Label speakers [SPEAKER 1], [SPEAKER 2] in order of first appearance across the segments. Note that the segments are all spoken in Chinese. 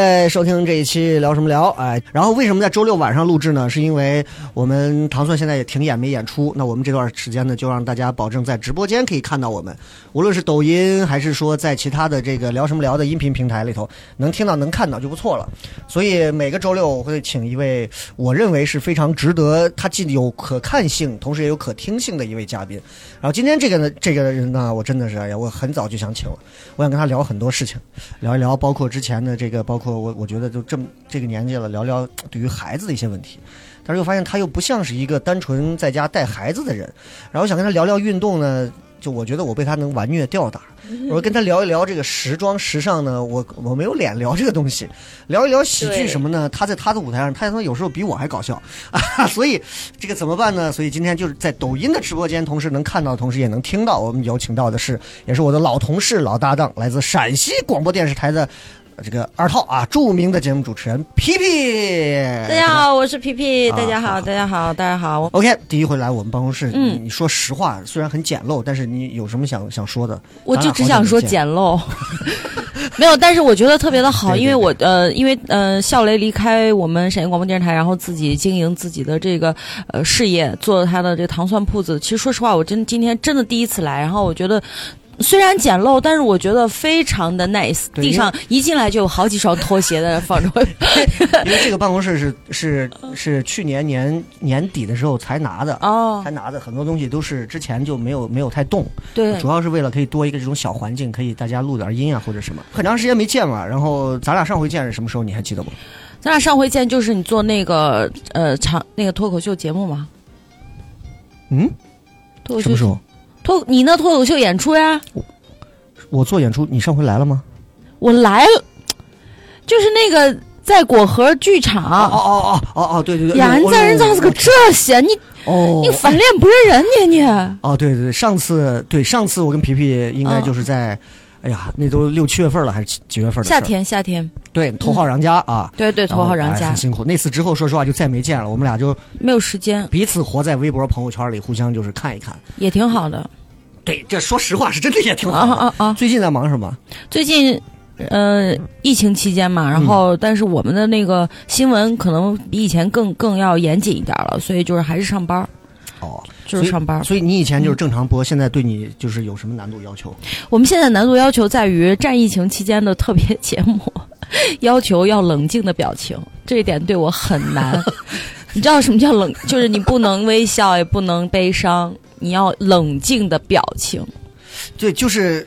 [SPEAKER 1] uh, 收听这一期聊什么聊？哎，然后为什么在周六晚上录制呢？是因为我们糖蒜现在也停演没演出，那我们这段时间呢，就让大家保证在直播间可以看到我们，无论是抖音还是说在其他的这个聊什么聊的音频平台里头能听到能看到就不错了。所以每个周六我会请一位我认为是非常值得，他既有可看性，同时也有可听性的一位嘉宾。然后今天这个呢，这个人呢，我真的是哎呀，我很早就想请了，我想跟他聊很多事情，聊一聊，包括之前的这个，包括我 我觉得就这么这个年纪了，聊聊对于孩子的一些问题。但是又发现他又不像是一个单纯在家带孩子的人，然后想跟他聊聊运动呢，就我觉得我被他能完虐吊打。我跟他聊一聊这个时装时尚呢，我我没有脸聊这个东西，聊一聊喜剧什么呢？他在他的舞台上，他他妈有时候比我还搞笑啊，所以这个怎么办呢？所以今天就是在抖音的直播间，同时能看到，同时也能听到。我们有请到的是，也是我的老同事、老搭档，来自陕西广播电视台的这个二套啊，著名的节目主持人皮皮。
[SPEAKER 2] 大家好，我是皮皮。
[SPEAKER 1] 啊
[SPEAKER 2] 大家好，
[SPEAKER 1] 好
[SPEAKER 2] 大家好，大家好。
[SPEAKER 1] OK，第一回来我们办公室，
[SPEAKER 2] 嗯
[SPEAKER 1] 你你说实话，虽然很简陋，但是你有什么想想说的？
[SPEAKER 2] 我就只想说简陋，没有，但是我觉得特别的好，
[SPEAKER 1] 对对
[SPEAKER 2] 因为我呃，因为呃，笑雷离开我们陕西广播电视台，然后自己经营自己的这个呃事业，做他的这个糖蒜铺子。其实说实话，我真今天真的第一次来，然后我觉得。虽然简陋，但是我觉得非常的 nice。地上一进来就有好几双拖鞋在那放着。
[SPEAKER 1] 因为这个办公室是是是去年年年底的时候才拿的，
[SPEAKER 2] 哦
[SPEAKER 1] 才，拿的，很多东西都是之前就没有没有太动，
[SPEAKER 2] 对
[SPEAKER 1] 主，要是为了可以多一个这种小环境，可以大家录点音啊或者什么。很长时间没见了，然后咱俩上回见是什么时候？你还记得不？
[SPEAKER 2] 咱俩上回见就是你做那个呃长那个脱口秀节目吗，
[SPEAKER 1] 嗯，
[SPEAKER 2] 脱口秀
[SPEAKER 1] 什么时候？
[SPEAKER 2] 脱你那脱口秀演出呀，
[SPEAKER 1] 我做演出，你上回来了吗？
[SPEAKER 2] 我来了，就是那个在果核剧
[SPEAKER 1] 哦
[SPEAKER 2] 场，
[SPEAKER 1] 哦哦哦哦哦，对对对，
[SPEAKER 2] 呀，你
[SPEAKER 1] 我
[SPEAKER 2] 咋人咋是个这些？你
[SPEAKER 1] 哦
[SPEAKER 2] 你翻脸不认人呢你？
[SPEAKER 1] 哦，对对对，上次对上次我跟皮皮应该就是在，哎呀，那都六七月份了，还是几几月份的
[SPEAKER 2] 夏天夏天，
[SPEAKER 1] 对，头号杨家啊，
[SPEAKER 2] 对对，头号人家
[SPEAKER 1] 哎很辛苦。那次之后，说实话就再没见了，我们俩就
[SPEAKER 2] 没有时间，
[SPEAKER 1] 彼此活在微博朋友圈里，互相就是看一看。
[SPEAKER 2] 也挺好的
[SPEAKER 1] 对，这说实话是真的也挺
[SPEAKER 2] 啊
[SPEAKER 1] 好的。
[SPEAKER 2] 啊啊！
[SPEAKER 1] 最近在忙什么？
[SPEAKER 2] 最近。呃，疫情期间嘛，然
[SPEAKER 1] 嗯
[SPEAKER 2] 后但是我们的那个新闻可能比以前更更要严谨一点了，所以就是还是上班儿，
[SPEAKER 1] 哦，
[SPEAKER 2] 就是上班儿。
[SPEAKER 1] 所以你以前就是正常播，现在对你就是有什么难度要求？
[SPEAKER 2] 我们现在难度要求在于战疫情期间的特别节目，要求要冷静的表情，这一点对我很难。你知道什么叫冷？就是你不能微笑，也不能悲伤，你要冷静的表情。
[SPEAKER 1] 对，就是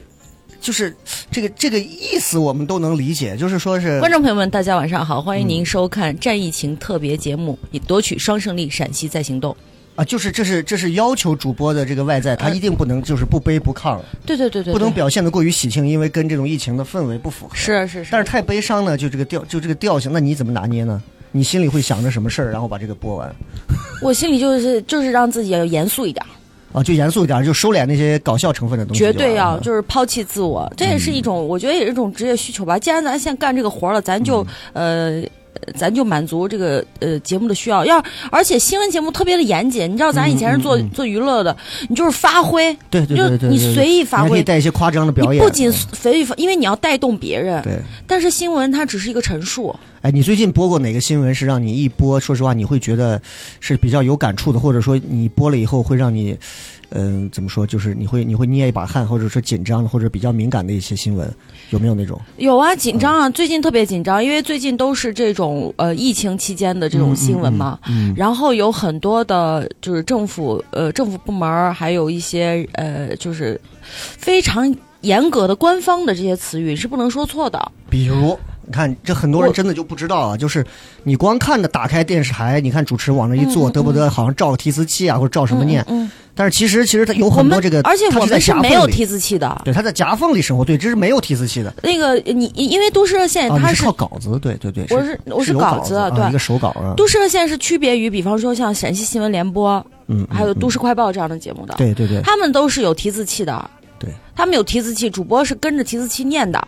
[SPEAKER 1] 就是这个这个意思，我们都能理解，就是说是
[SPEAKER 2] 观众朋友们，大家晚上好，欢迎您收看战疫情特别节目，以夺取双胜利，陕西在行动。
[SPEAKER 1] 啊，就是这是这是要求主播的这个外在，他一定不能就是不卑不亢，
[SPEAKER 2] 对对对对，
[SPEAKER 1] 不能表现的过于喜庆，因为跟这种疫情的氛围不符合。
[SPEAKER 2] 是是是，
[SPEAKER 1] 但是太悲伤呢，就这个调就这个调性，那你怎么拿捏呢？你心里会想着什么事儿，然后把这个播完
[SPEAKER 2] 我心里就是就是让自己要严肃一点，
[SPEAKER 1] 啊？就严肃一点，就收敛那些搞笑成分的东西。
[SPEAKER 2] 绝对要就是抛弃自我，这也是一种，我觉得也是一种职业需求吧。既然咱现在干这个活了，咱就、呃。咱就满足这个呃节目的需要，要而且新闻节目特别的严谨，你知道咱以前是做、
[SPEAKER 1] 嗯嗯嗯。
[SPEAKER 2] 做娱乐的，你就是发挥，
[SPEAKER 1] 对对
[SPEAKER 2] 就
[SPEAKER 1] 对
[SPEAKER 2] 你随意发挥，
[SPEAKER 1] 带一些夸张的表演。
[SPEAKER 2] 你不仅
[SPEAKER 1] 嗯
[SPEAKER 2] 随意发，因为你要带动别人，
[SPEAKER 1] 对，
[SPEAKER 2] 但是新闻它只是一个陈述，
[SPEAKER 1] 哎，你最近播过哪个新闻是让你一播，说实话你会觉得是比较有感触的，或者说你播了以后会让你，嗯、怎么说，就是你会你会捏一把汗，或者说紧张的，或者比较敏感的一些新闻，有没有那种？
[SPEAKER 2] 有啊，紧张啊，最近特别紧张，因为最近都是这种呃疫情期间的这种新闻嘛，
[SPEAKER 1] 嗯，
[SPEAKER 2] 然后有很多的，就是政府呃政府部门，还有一些呃就是非常严格的官方的这些词语是不能说错的。
[SPEAKER 1] 比如看这很多人真的就不知道啊，就是你光看着打开电视台，你看主持人往那一坐，
[SPEAKER 2] 嗯嗯
[SPEAKER 1] 得不得好像照个提词器啊，或者照什么念，
[SPEAKER 2] 嗯，
[SPEAKER 1] 但是其实其实他有很多这个，
[SPEAKER 2] 而且我们是没有提词器的。
[SPEAKER 1] 对，他在夹缝里生活，对，这是没有提词器的。
[SPEAKER 2] 那个你因为都市热线
[SPEAKER 1] 啊，
[SPEAKER 2] 它
[SPEAKER 1] 你是靠稿子，对对对，
[SPEAKER 2] 我是我是稿子对。
[SPEAKER 1] 一个手稿啊，
[SPEAKER 2] 都市热线是区别于，比方说像陕西新闻联播，
[SPEAKER 1] 嗯，
[SPEAKER 2] 还有
[SPEAKER 1] 嗯
[SPEAKER 2] 都市快报这样的节目的，
[SPEAKER 1] 对对对，
[SPEAKER 2] 他们都是有提字器的，
[SPEAKER 1] 对，
[SPEAKER 2] 他们有提字器，主播是跟着提字器念的。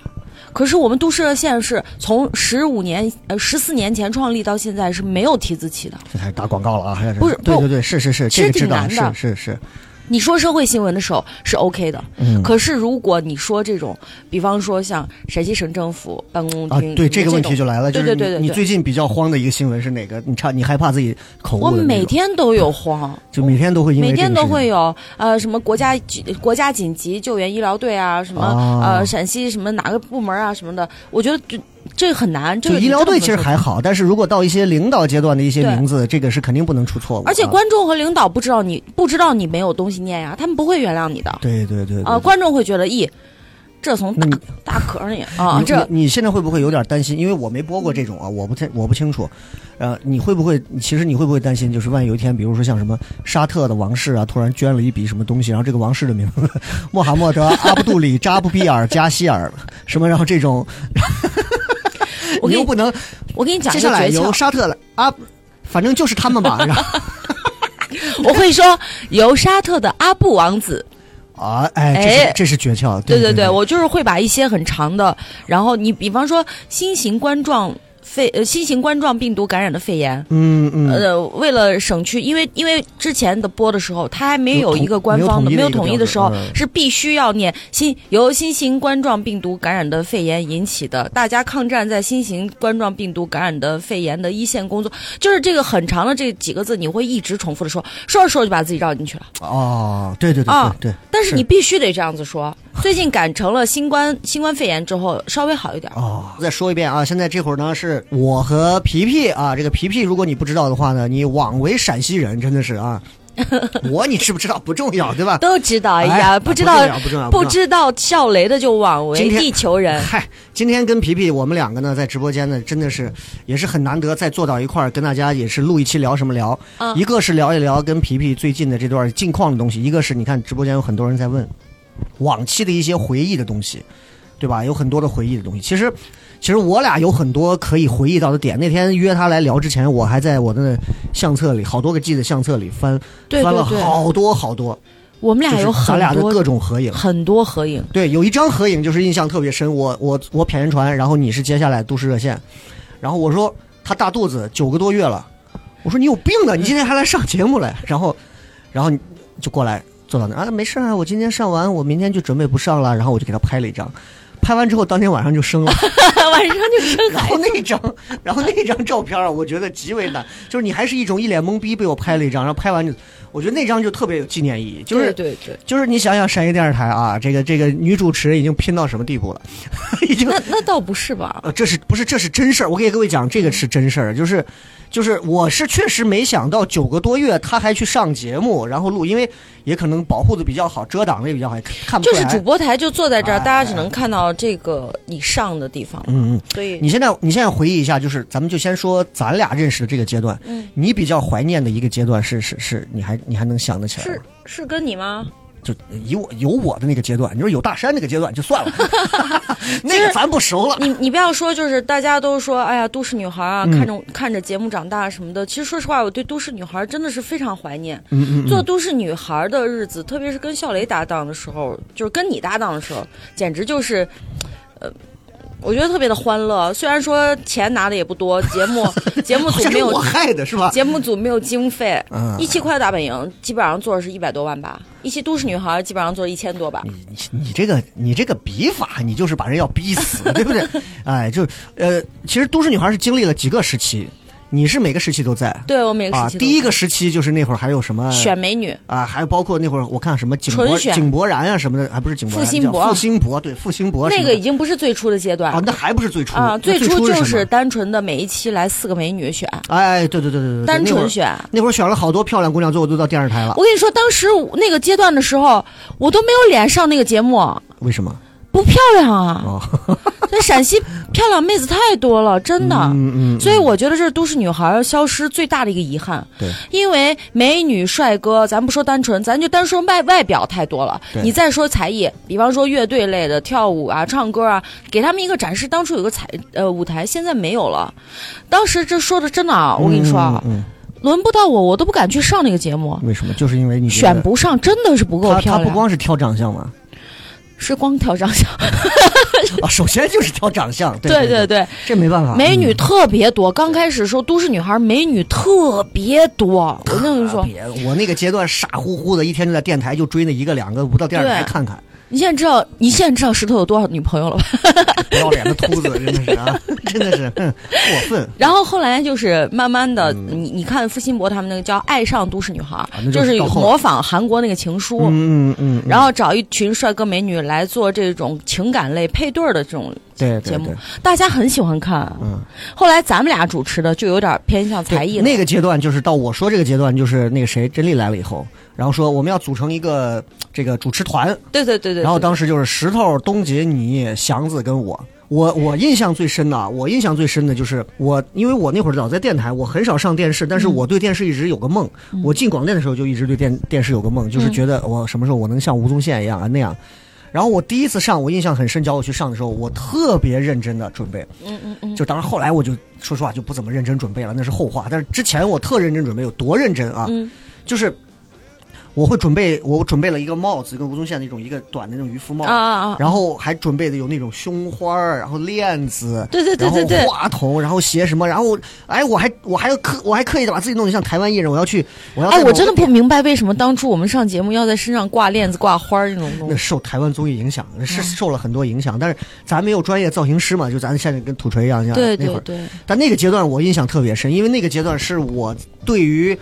[SPEAKER 2] 可是我们都市热线是从十五年呃十四年前创立到现在是没有提字器的。
[SPEAKER 1] 这还打广告了啊，
[SPEAKER 2] 不是
[SPEAKER 1] 对对对，是是是，
[SPEAKER 2] 其实
[SPEAKER 1] 这个知道，
[SPEAKER 2] 挺难的
[SPEAKER 1] 是是是，
[SPEAKER 2] 你说社会新闻的时候是 OK 的，
[SPEAKER 1] 嗯，
[SPEAKER 2] 可是如果你说这种，比方说像陕西省政府办公
[SPEAKER 1] 啊
[SPEAKER 2] 厅，，
[SPEAKER 1] 对这个问题就来了，就是
[SPEAKER 2] 对对对对对
[SPEAKER 1] 你你最近比较慌的一个新闻是哪个？你差你害怕自己口误
[SPEAKER 2] 我？每天都有慌。
[SPEAKER 1] 就每天都会因为
[SPEAKER 2] 每天都会有呃什么国家紧国家紧急救援医疗队啊，什么、
[SPEAKER 1] 哦
[SPEAKER 2] 呃陕西什么哪个部门啊什么的，我觉得这这很难。这
[SPEAKER 1] 就
[SPEAKER 2] 个
[SPEAKER 1] 医疗队其实还好，但是如果到一些领导阶段的一些名字，这个是肯定不能出错误。
[SPEAKER 2] 而且观众和领导不知道你不知道你没有东西念呀，他们不会原谅你的
[SPEAKER 1] 对对对对
[SPEAKER 2] 啊、
[SPEAKER 1] 对
[SPEAKER 2] 观众会觉得，咦，这从大大壳里啊，
[SPEAKER 1] 你
[SPEAKER 2] 这
[SPEAKER 1] 你你现在会不会有点担心？因为我没播过这种啊，我不太我不清楚。呃，你会不会？其实你会不会担心？就是万一有一天，比如说像什么沙特的王室啊，突然捐了一笔什么东西，然后这个王室的名字穆罕默德、阿卜杜里、扎布比尔、加希尔什么，然后这种，
[SPEAKER 2] 我
[SPEAKER 1] 又不能
[SPEAKER 2] 我给你讲
[SPEAKER 1] 接下来由沙特的阿，反正就是他们吧。然后
[SPEAKER 2] 我会说由沙特的阿布王子
[SPEAKER 1] 啊，哎，这是
[SPEAKER 2] 哎
[SPEAKER 1] 这是诀窍。
[SPEAKER 2] 对对
[SPEAKER 1] 对对，
[SPEAKER 2] 我就是会把一些很长的，然后你比方说新型冠状肺呃新型冠状病毒感染的肺炎，
[SPEAKER 1] 嗯嗯，
[SPEAKER 2] 呃，为了省去，因为因为之前的播的时候，它还没有一个官方的，没有
[SPEAKER 1] 统
[SPEAKER 2] 统一的时候是必须要念新由新型冠状病毒感染的肺炎引起的，大家抗战在新型冠状病毒感染的肺炎的一线工作，就是这个很长的这几个字，你会一直重复的说，说着说着就把自己绕进去了。
[SPEAKER 1] 哦，对对对
[SPEAKER 2] 啊
[SPEAKER 1] 对对。
[SPEAKER 2] 但是
[SPEAKER 1] 是
[SPEAKER 2] 你必须得这样子说。最近赶成了新冠新冠肺炎之后，稍微好一点。
[SPEAKER 1] 哦，再说一遍啊！现在这会儿呢，是我和皮皮啊。这个皮皮，如果你不知道的话呢，你枉为陕西人，真的是啊。我你知不知道不重要，对吧？
[SPEAKER 2] 都知道哎
[SPEAKER 1] 哎
[SPEAKER 2] 呀，不知道
[SPEAKER 1] 不重要不重要不
[SPEAKER 2] 知道笑雷的就枉为地球人。
[SPEAKER 1] 嗨，今天跟皮皮我们两个呢，在直播间呢，真的是也是很难得再坐到一块儿，跟大家也是录一期聊什么聊。
[SPEAKER 2] 嗯
[SPEAKER 1] 一个是聊一聊跟皮皮最近的这段近况的东西，一个是你看直播间有很多人在问往期的一些回忆的东西，对吧？有很多的回忆的东西。其实，其实我俩有很多可以回忆到的点。那天约他来聊之前，我还在我的相册里好多个 G 的相册里翻
[SPEAKER 2] 对
[SPEAKER 1] 翻了好多好多，
[SPEAKER 2] 我们俩有很
[SPEAKER 1] 咱俩的
[SPEAKER 2] 多
[SPEAKER 1] 各种合影。
[SPEAKER 2] 很多合影。
[SPEAKER 1] 对，有一张合影就是印象特别深，我我我谝言传，然后你是接下来都市热线，然后我说他大肚子九个多月了，我说你有病啊，你今天还来上节目来，然后然后你就过来坐到那儿啊，没事啊，我今天上完，我明天就准备不上了，然后我就给他拍了一张。拍完之后，当天晚上就生了，
[SPEAKER 2] 晚上就生
[SPEAKER 1] 然
[SPEAKER 2] 孩子。
[SPEAKER 1] 后那张，然后那张照片啊，我觉得极为难，就是你还是一种一脸懵逼被我拍了一张，然后拍完就，我觉得那张就特别有纪念意义，就是
[SPEAKER 2] 对对对，
[SPEAKER 1] 就是你想想陕西电视台啊，这个这个女主持人已经拼到什么地步了？已经
[SPEAKER 2] 那那倒不是吧？
[SPEAKER 1] 呃，这是不是这是真事儿？我给各位讲，这个是真事儿，就是就是我是确实没想到九个多月他还去上节目，然后录，因为也可能保护的比较好，遮挡的也比较好，看不出来。
[SPEAKER 2] 就是主播台就坐在这儿，
[SPEAKER 1] 哎
[SPEAKER 2] 大家只能看到这个你上的地方，
[SPEAKER 1] 嗯嗯，
[SPEAKER 2] 所以
[SPEAKER 1] 你现在你现在回忆一下，就是咱们就先说咱俩认识的这个阶段，
[SPEAKER 2] 嗯
[SPEAKER 1] 你比较怀念的一个阶段是是是，你还你还能想得起来
[SPEAKER 2] 是？是跟你吗？
[SPEAKER 1] 就以我有我的那个阶段，你说有大山那个阶段就算了，那个咱不熟了。
[SPEAKER 2] 你你不要说，就是大家都说，哎呀，都市女孩啊，
[SPEAKER 1] 嗯
[SPEAKER 2] 看着看着节目长大什么的。其实说实话，我对都市女孩真的是非常怀念。
[SPEAKER 1] 嗯嗯嗯
[SPEAKER 2] 做都市女孩的日子，特别是跟笑雷搭档的时候，就是跟你搭档的时候，简直就是，呃。我觉得特别的欢乐，虽然说钱拿的也不多，节目 节目组没有
[SPEAKER 1] 我害的是吧？
[SPEAKER 2] 节目组没有经费，
[SPEAKER 1] 嗯
[SPEAKER 2] 一期快乐大本营基本上做的是一百多万吧，一期都市女孩基本上做一千多吧。
[SPEAKER 1] 你你你这个你这个笔法，你就是把人要逼死，对不对？哎，就呃，其实都市女孩是经历了几个时期，你是每个时期都在。
[SPEAKER 2] 对我每个
[SPEAKER 1] 啊
[SPEAKER 2] 时期。都
[SPEAKER 1] 第一个时期就是那会儿还有什么
[SPEAKER 2] 选美女，
[SPEAKER 1] 啊，还有包括那会儿我看什么井柏
[SPEAKER 2] 纯选
[SPEAKER 1] 井柏然啊什么的，还不是井柏然，
[SPEAKER 2] 付辛博。
[SPEAKER 1] 叫付辛博对付辛博
[SPEAKER 2] 那个已经不是最初的阶段。
[SPEAKER 1] 啊，那还不是最初
[SPEAKER 2] 啊，最初
[SPEAKER 1] 初
[SPEAKER 2] 就是单纯的每一期来四个美女选，
[SPEAKER 1] 哎，对对对对对，
[SPEAKER 2] 单纯选。
[SPEAKER 1] 那会儿选了好多漂亮姑娘，最后都到电视台了。
[SPEAKER 2] 我，跟你说，当时那个阶段的时候，我都没有脸上那个节目。
[SPEAKER 1] 为什么？
[SPEAKER 2] 不漂亮啊！
[SPEAKER 1] 哦，
[SPEAKER 2] 在陕西漂亮妹子太多了，真的。
[SPEAKER 1] 嗯嗯，
[SPEAKER 2] 所以我觉得这是都市女孩消失最大的一个遗憾。
[SPEAKER 1] 对，
[SPEAKER 2] 因为美女帅哥，咱不说单纯，咱就单说外外表太多了。你再说才艺，比方说乐队类的跳舞啊、唱歌啊，给他们一个展示。当初有个彩呃舞台，现在没有了。当时这说的真的啊，我跟你说啊，
[SPEAKER 1] 嗯，嗯
[SPEAKER 2] 轮不到我，我都不敢去上那个节目，
[SPEAKER 1] 嗯为什么？就是因为你
[SPEAKER 2] 选不上，真的是不够
[SPEAKER 1] 漂亮他不。光是挑长相嘛，
[SPEAKER 2] 是光挑长相，
[SPEAKER 1] 啊，首先就是挑长相，对
[SPEAKER 2] 对
[SPEAKER 1] 对，
[SPEAKER 2] 对，
[SPEAKER 1] 这没办法，
[SPEAKER 2] 美女
[SPEAKER 1] 嗯
[SPEAKER 2] 特别多。刚开始时候都市女孩，美女特别多。我跟你说，
[SPEAKER 1] 别，我那个阶段傻乎乎的，一天就在电台就追那一个两个，不到电视台
[SPEAKER 2] 对。
[SPEAKER 1] 看看，
[SPEAKER 2] 你现在知道，你现在知道石头有多少女朋友了吧？
[SPEAKER 1] 不要脸的秃子，真的是啊，真的是过分。
[SPEAKER 2] 然后后来就是慢慢的，
[SPEAKER 1] 嗯
[SPEAKER 2] 你你看付辛博他们那个叫《爱上都市女孩》
[SPEAKER 1] 啊就
[SPEAKER 2] 就是模仿韩国那个情书，
[SPEAKER 1] 嗯嗯嗯，
[SPEAKER 2] 然后找一群帅哥美女来做这种情感类配对儿的这种节目
[SPEAKER 1] 对对对，，
[SPEAKER 2] 大家很喜欢看。
[SPEAKER 1] 嗯，
[SPEAKER 2] 后来咱们俩主持的就有点偏向才艺了
[SPEAKER 1] 那个阶段就是到我说这个阶段，就是那个谁真丽来了以后，然后说我们要组成一个这个主持团，
[SPEAKER 2] 对对对对，
[SPEAKER 1] 然后当时就是石头、东杰、你、祥子跟我。我我印象最深的啊，我印象最深的就是我，因为我那会儿老在电台，我很少上电视，但是我对电视一直有个梦。我进广电的时候就一直对电电视有个梦，就是觉得我什么时候我能像吴宗宪一样啊那样。然后我第一次上，我印象很深，叫我去上的时候，我特别认真的准备。
[SPEAKER 2] 嗯嗯嗯，
[SPEAKER 1] 就当然后来我就说实话就不怎么认真准备了，那是后话。但是之前我特认真准备，有多认真啊？
[SPEAKER 2] 嗯
[SPEAKER 1] 就是我会准备，我准备了一个帽子，跟吴宗宪那种一个短的那种渔夫帽，
[SPEAKER 2] 啊啊啊！
[SPEAKER 1] 然后还准备的有那种胸花儿，然后链子，
[SPEAKER 2] 对对对对对
[SPEAKER 1] 话筒，然后鞋什么，然后哎，我还我还要刻，我还刻意的把自己弄得像台湾艺人，我要去，我要
[SPEAKER 2] 哎，我真的不明白为什么当初我们上节目要在身上挂链子、挂花儿那种东
[SPEAKER 1] 那。受台湾综艺影响，
[SPEAKER 2] 嗯
[SPEAKER 1] 是受了很多影响，但是咱没有专业造型师嘛，就咱现在跟土锤一样，像
[SPEAKER 2] 对
[SPEAKER 1] 那会儿。
[SPEAKER 2] 对对，
[SPEAKER 1] 但那个阶段我印象特别深，因为那个阶段是我对于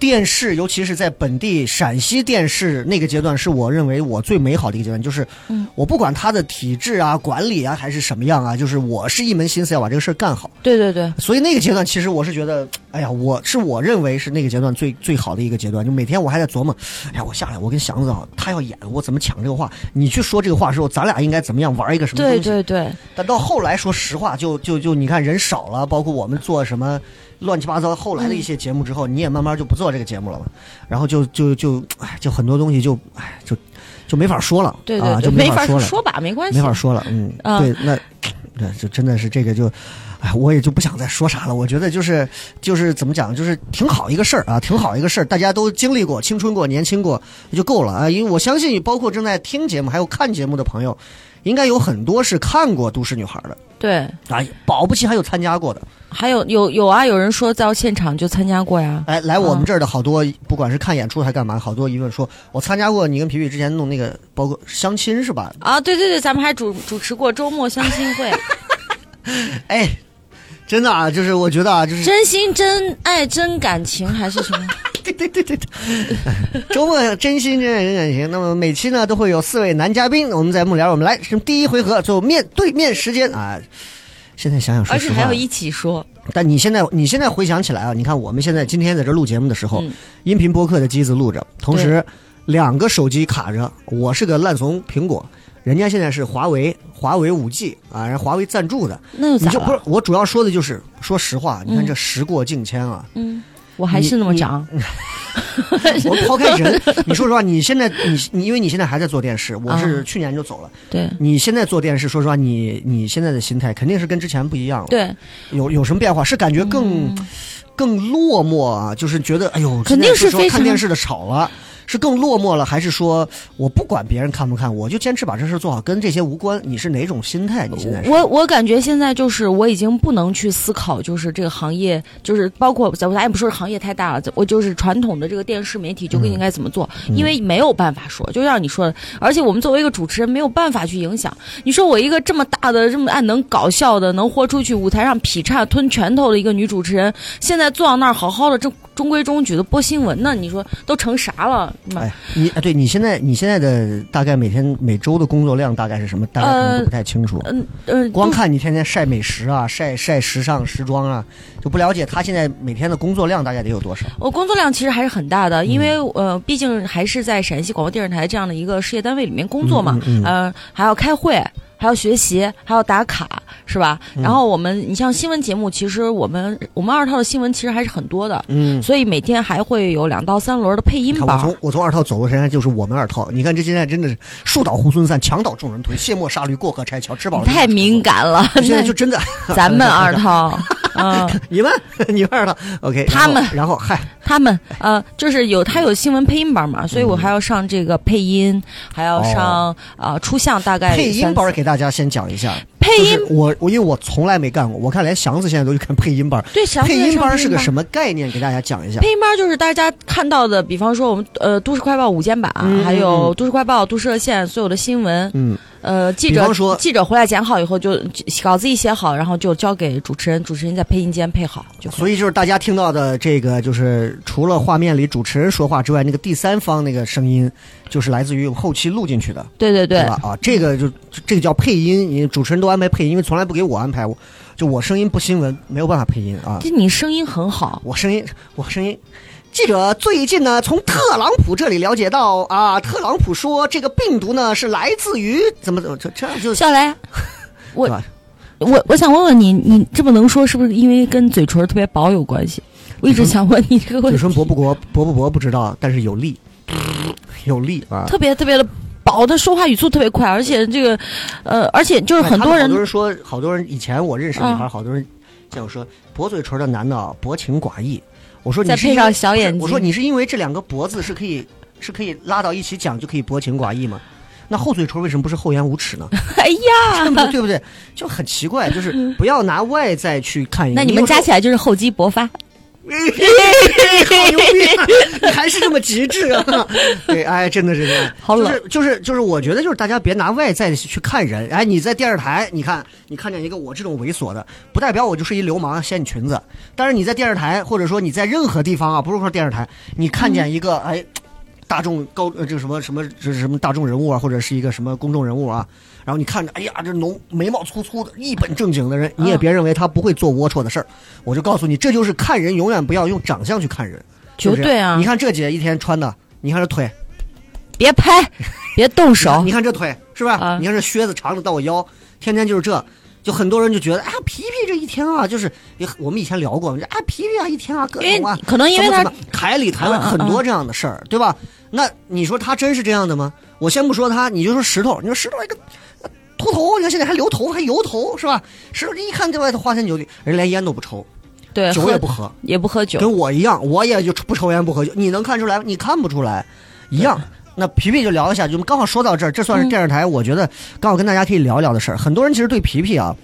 [SPEAKER 1] 电视，尤其是在本地陕西电视那个阶段，是我认为我最美好的一个阶段。就是
[SPEAKER 2] 嗯
[SPEAKER 1] 我不管它的体制啊、管理啊还是什么样啊，就是我是一门心思要把这个事儿干好。
[SPEAKER 2] 对对对，
[SPEAKER 1] 所以那个阶段，其实我是觉得，哎呀，我是我认为是那个阶段最最好的一个阶段。就每天我还在琢磨，哎呀，我下来我跟祥子啊，他要演，我怎么抢这个话？你去说这个话的时候，咱俩应该怎么样玩一个什么东西
[SPEAKER 2] 对？对对，
[SPEAKER 1] 但到后来，说实话，就就就你看人少了，包括我们做什么乱七八糟后来的一些节目之后，你也慢慢就不做这个节目了嘛。然后就就就哎，就很多东西就哎就就没法说了，啊，
[SPEAKER 2] 对对对，
[SPEAKER 1] 就
[SPEAKER 2] 没
[SPEAKER 1] 法说了，
[SPEAKER 2] 说吧，没关系，
[SPEAKER 1] 没法说了，嗯，
[SPEAKER 2] 啊
[SPEAKER 1] 对，那那就真的是这个就。哎，我也就不想再说啥了。我觉得就是就是怎么讲，就是挺好一个事儿啊，挺好一个事儿。大家都经历过青春过、年轻过就够了啊。因为我相信，包括正在听节目还有看节目的朋友，应该有很多是看过《都市女孩》的。
[SPEAKER 2] 对，
[SPEAKER 1] 啊，保不齐还有参加过的。
[SPEAKER 2] 还有有有啊，有人说到现场就参加过呀。
[SPEAKER 1] 哎，来我们这儿的好多，不管是看演出还干嘛，好多疑问说，我参加过你跟皮皮之前弄那个，包括相亲是吧？
[SPEAKER 2] 啊，对对对，咱们还主主持过周末相亲会，
[SPEAKER 1] 哎，真的啊，就是我觉得啊，就是
[SPEAKER 2] 真心真爱真感情还是什么？
[SPEAKER 1] 对对对对对，周末真心真爱真感情。那么每期呢都会有四位男嘉宾，我们在幕僚，我们来是第一回合就面对面时间啊。现在想想，说实话
[SPEAKER 2] 而且还要，一起说，
[SPEAKER 1] 但你现在你现在回想起来啊，你看我们现在今天在这录节目的时候，
[SPEAKER 2] 嗯
[SPEAKER 1] 音频播客的机子录着，同时两个手机卡着，我是个烂怂苹果，人家现在是华为华为五 G 啊，人华为赞助的，你就不是？我主要说的就是，说实话，你看
[SPEAKER 2] 嗯
[SPEAKER 1] 这时过境迁啊，
[SPEAKER 2] 嗯，我还是那么
[SPEAKER 1] 你
[SPEAKER 2] 长，
[SPEAKER 1] 我抛开人，你说实话，你现在你你因为你现在还在做电视，我是
[SPEAKER 2] 啊
[SPEAKER 1] 去年就走了，
[SPEAKER 2] 对
[SPEAKER 1] 你现在做电视，说实话，你你现在的心态肯定是跟之前不一样了，
[SPEAKER 2] 对，
[SPEAKER 1] 有有什么变化？是感觉更、
[SPEAKER 2] 嗯
[SPEAKER 1] 更落寞啊？就是觉得哎呦，
[SPEAKER 2] 肯定是非常
[SPEAKER 1] 看电视的少了。是更落寞了，还是说我不管别人看不看，我就坚持把这事做好，跟这些无关？你是哪种心态？你现在是？
[SPEAKER 2] 我我感觉现在就是我已经不能去思考，就是这个行业，就是包括咱咱也不说行业太大了，我就是传统的这个电视媒体究竟应该怎么做，
[SPEAKER 1] 嗯
[SPEAKER 2] 因为没有办法说，就像你说的，而且我们作为一个主持人没有办法去影响。你说我一个这么大的、这么爱能搞笑的、能豁出去舞台上劈叉吞拳头的一个女主持人，现在坐到那儿好好的，这中规中矩的播新闻呢，你说都成啥了？
[SPEAKER 1] 哎，你啊，对你现在你现在的大概每天每周的工作量大概是什么？大概可能都不太清楚。
[SPEAKER 2] 嗯嗯，
[SPEAKER 1] 光看你天天晒美食啊，晒晒时尚时装啊，就不了解他现在每天的工作量大概得有多少。
[SPEAKER 2] 我工作量其实还是很大的，因为
[SPEAKER 1] 嗯
[SPEAKER 2] 呃，毕竟还是在陕西广播电视台这样的一个事业单位里面工作嘛，
[SPEAKER 1] 嗯嗯嗯
[SPEAKER 2] 呃，还要开会，还要学习，还要打卡，是吧？
[SPEAKER 1] 嗯
[SPEAKER 2] 然后我们，你像新闻节目，其实我们我们二套的新闻其实还是很多的，
[SPEAKER 1] 嗯，
[SPEAKER 2] 所以每天还会有两到三轮的配音
[SPEAKER 1] 班我。从我从二套走过现在就是我们二套。你看这现在真的是树倒猢狲散，墙倒众人推，卸磨杀驴过河拆桥，吃饱了
[SPEAKER 2] 太敏。感了，
[SPEAKER 1] 现在就真的，
[SPEAKER 2] 咱们 二套，嗯、
[SPEAKER 1] 你们你们二套 OK，
[SPEAKER 2] 他们
[SPEAKER 1] 然后嗨，
[SPEAKER 2] 他们呃，就是有他有新闻配音班嘛，所以我还要上这个配音，还要上啊、呃出相，大概
[SPEAKER 1] 配音
[SPEAKER 2] 三
[SPEAKER 1] 班给大大家先讲一下。
[SPEAKER 2] 配音
[SPEAKER 1] 就是我我因为我从来没干过，我看连祥子现在都去看配音班。
[SPEAKER 2] 对祥子
[SPEAKER 1] 配音班是个什么概念？给大家讲一下。
[SPEAKER 2] 配音班就是大家看到的，比方说我们呃都市快报午间版，
[SPEAKER 1] 嗯
[SPEAKER 2] 还有都市快报、都市热线所有的新闻，
[SPEAKER 1] 嗯，
[SPEAKER 2] 呃，记者
[SPEAKER 1] 说
[SPEAKER 2] 记者回来剪好以后就就稿子一写好，然后就交给主持人，主持人在配音间配好就。
[SPEAKER 1] 所以就是大家听到的这个，就是除了画面里主持人说话之外，那个第三方那个声音，就是来自于后期录进去的，
[SPEAKER 2] 对对对
[SPEAKER 1] 吧？啊，这个就这个叫配音，你主持人都安排配音，因为从来不给我安排，我就我声音不新闻，没有办法配音啊。
[SPEAKER 2] 就你声音很好，
[SPEAKER 1] 我声音，我声音。记者最近呢，从特朗普这里了解到啊，特朗普说这个病毒呢是来自于怎么怎么这这样就
[SPEAKER 2] 下来，我我我想问问你，你这么能说，是不是因为跟嘴唇特别薄有关系？我一直想问你这个问题，
[SPEAKER 1] 嘴唇薄不薄薄不薄不知道，但是有力，有力啊。
[SPEAKER 2] 特别特别的薄，他说话语速特别快，而且这个呃，而且就是很多人
[SPEAKER 1] 好多人说，好多人以前我认识的女孩，
[SPEAKER 2] 啊
[SPEAKER 1] 好多人见我说薄嘴唇的男的啊薄情寡义。我说你
[SPEAKER 2] 再配上小眼睛
[SPEAKER 1] 我说你是因为这两个脖子是可以是可以拉到一起讲就可以薄情寡义吗？那厚嘴唇为什么不是厚颜无耻呢？
[SPEAKER 2] 哎呀，
[SPEAKER 1] 对不对？对不对？就很奇怪，就是 不要拿外在去看一个。
[SPEAKER 2] 那你们加起，
[SPEAKER 1] 来
[SPEAKER 2] 就是厚积薄发。
[SPEAKER 1] 好牛逼啊！你还是这么极致啊！对，哎，真的是这样。
[SPEAKER 2] 好冷
[SPEAKER 1] 就是就是就是，我觉得就是大家别拿外在去看人。哎，你在电视台，你看你看见一个我这种猥琐的，不代表我就是一流氓掀你裙子。但是你在电视台，或者说你在任何地方啊，不是说电视台，你看见一个、哎。大众高呃这个什么什么这是什么大众人物啊，或者是一个什么公众人物啊，然后你看着，哎呀，这浓眉毛粗粗的，一本正经的人，你也别认为他不会做龌龊的事儿。我就告诉你，这就是看人永远不要用长相去看人，
[SPEAKER 2] 绝对啊
[SPEAKER 1] 你看这姐一天穿的，你看这腿，
[SPEAKER 2] 别拍，别动手
[SPEAKER 1] 你。看这腿是吧？
[SPEAKER 2] 啊
[SPEAKER 1] 你看这靴子长的到我腰，天天就是这。就很多人就觉得啊，皮皮这一天啊，就是也我们以前聊过，啊，皮皮啊一天啊，各种啊，
[SPEAKER 2] 可能因为
[SPEAKER 1] 台里台外很多这样的事儿，对吧？那你说他真是这样的吗？我先不说他，你就说石头，你说石头一个呃秃头，你看现在还留头还油头是吧？石头一看在外头花天酒地，人连烟都不抽，
[SPEAKER 2] 对，
[SPEAKER 1] 酒也不喝，
[SPEAKER 2] 也不喝酒。
[SPEAKER 1] 跟我一样，我也就不抽烟不喝酒，你能看出来吗？你看不出来，一样。那皮皮就聊一下，就刚好说到这儿，这算是电视台，我觉得刚好跟大家可以聊一聊的事儿。很多人其实对皮皮啊，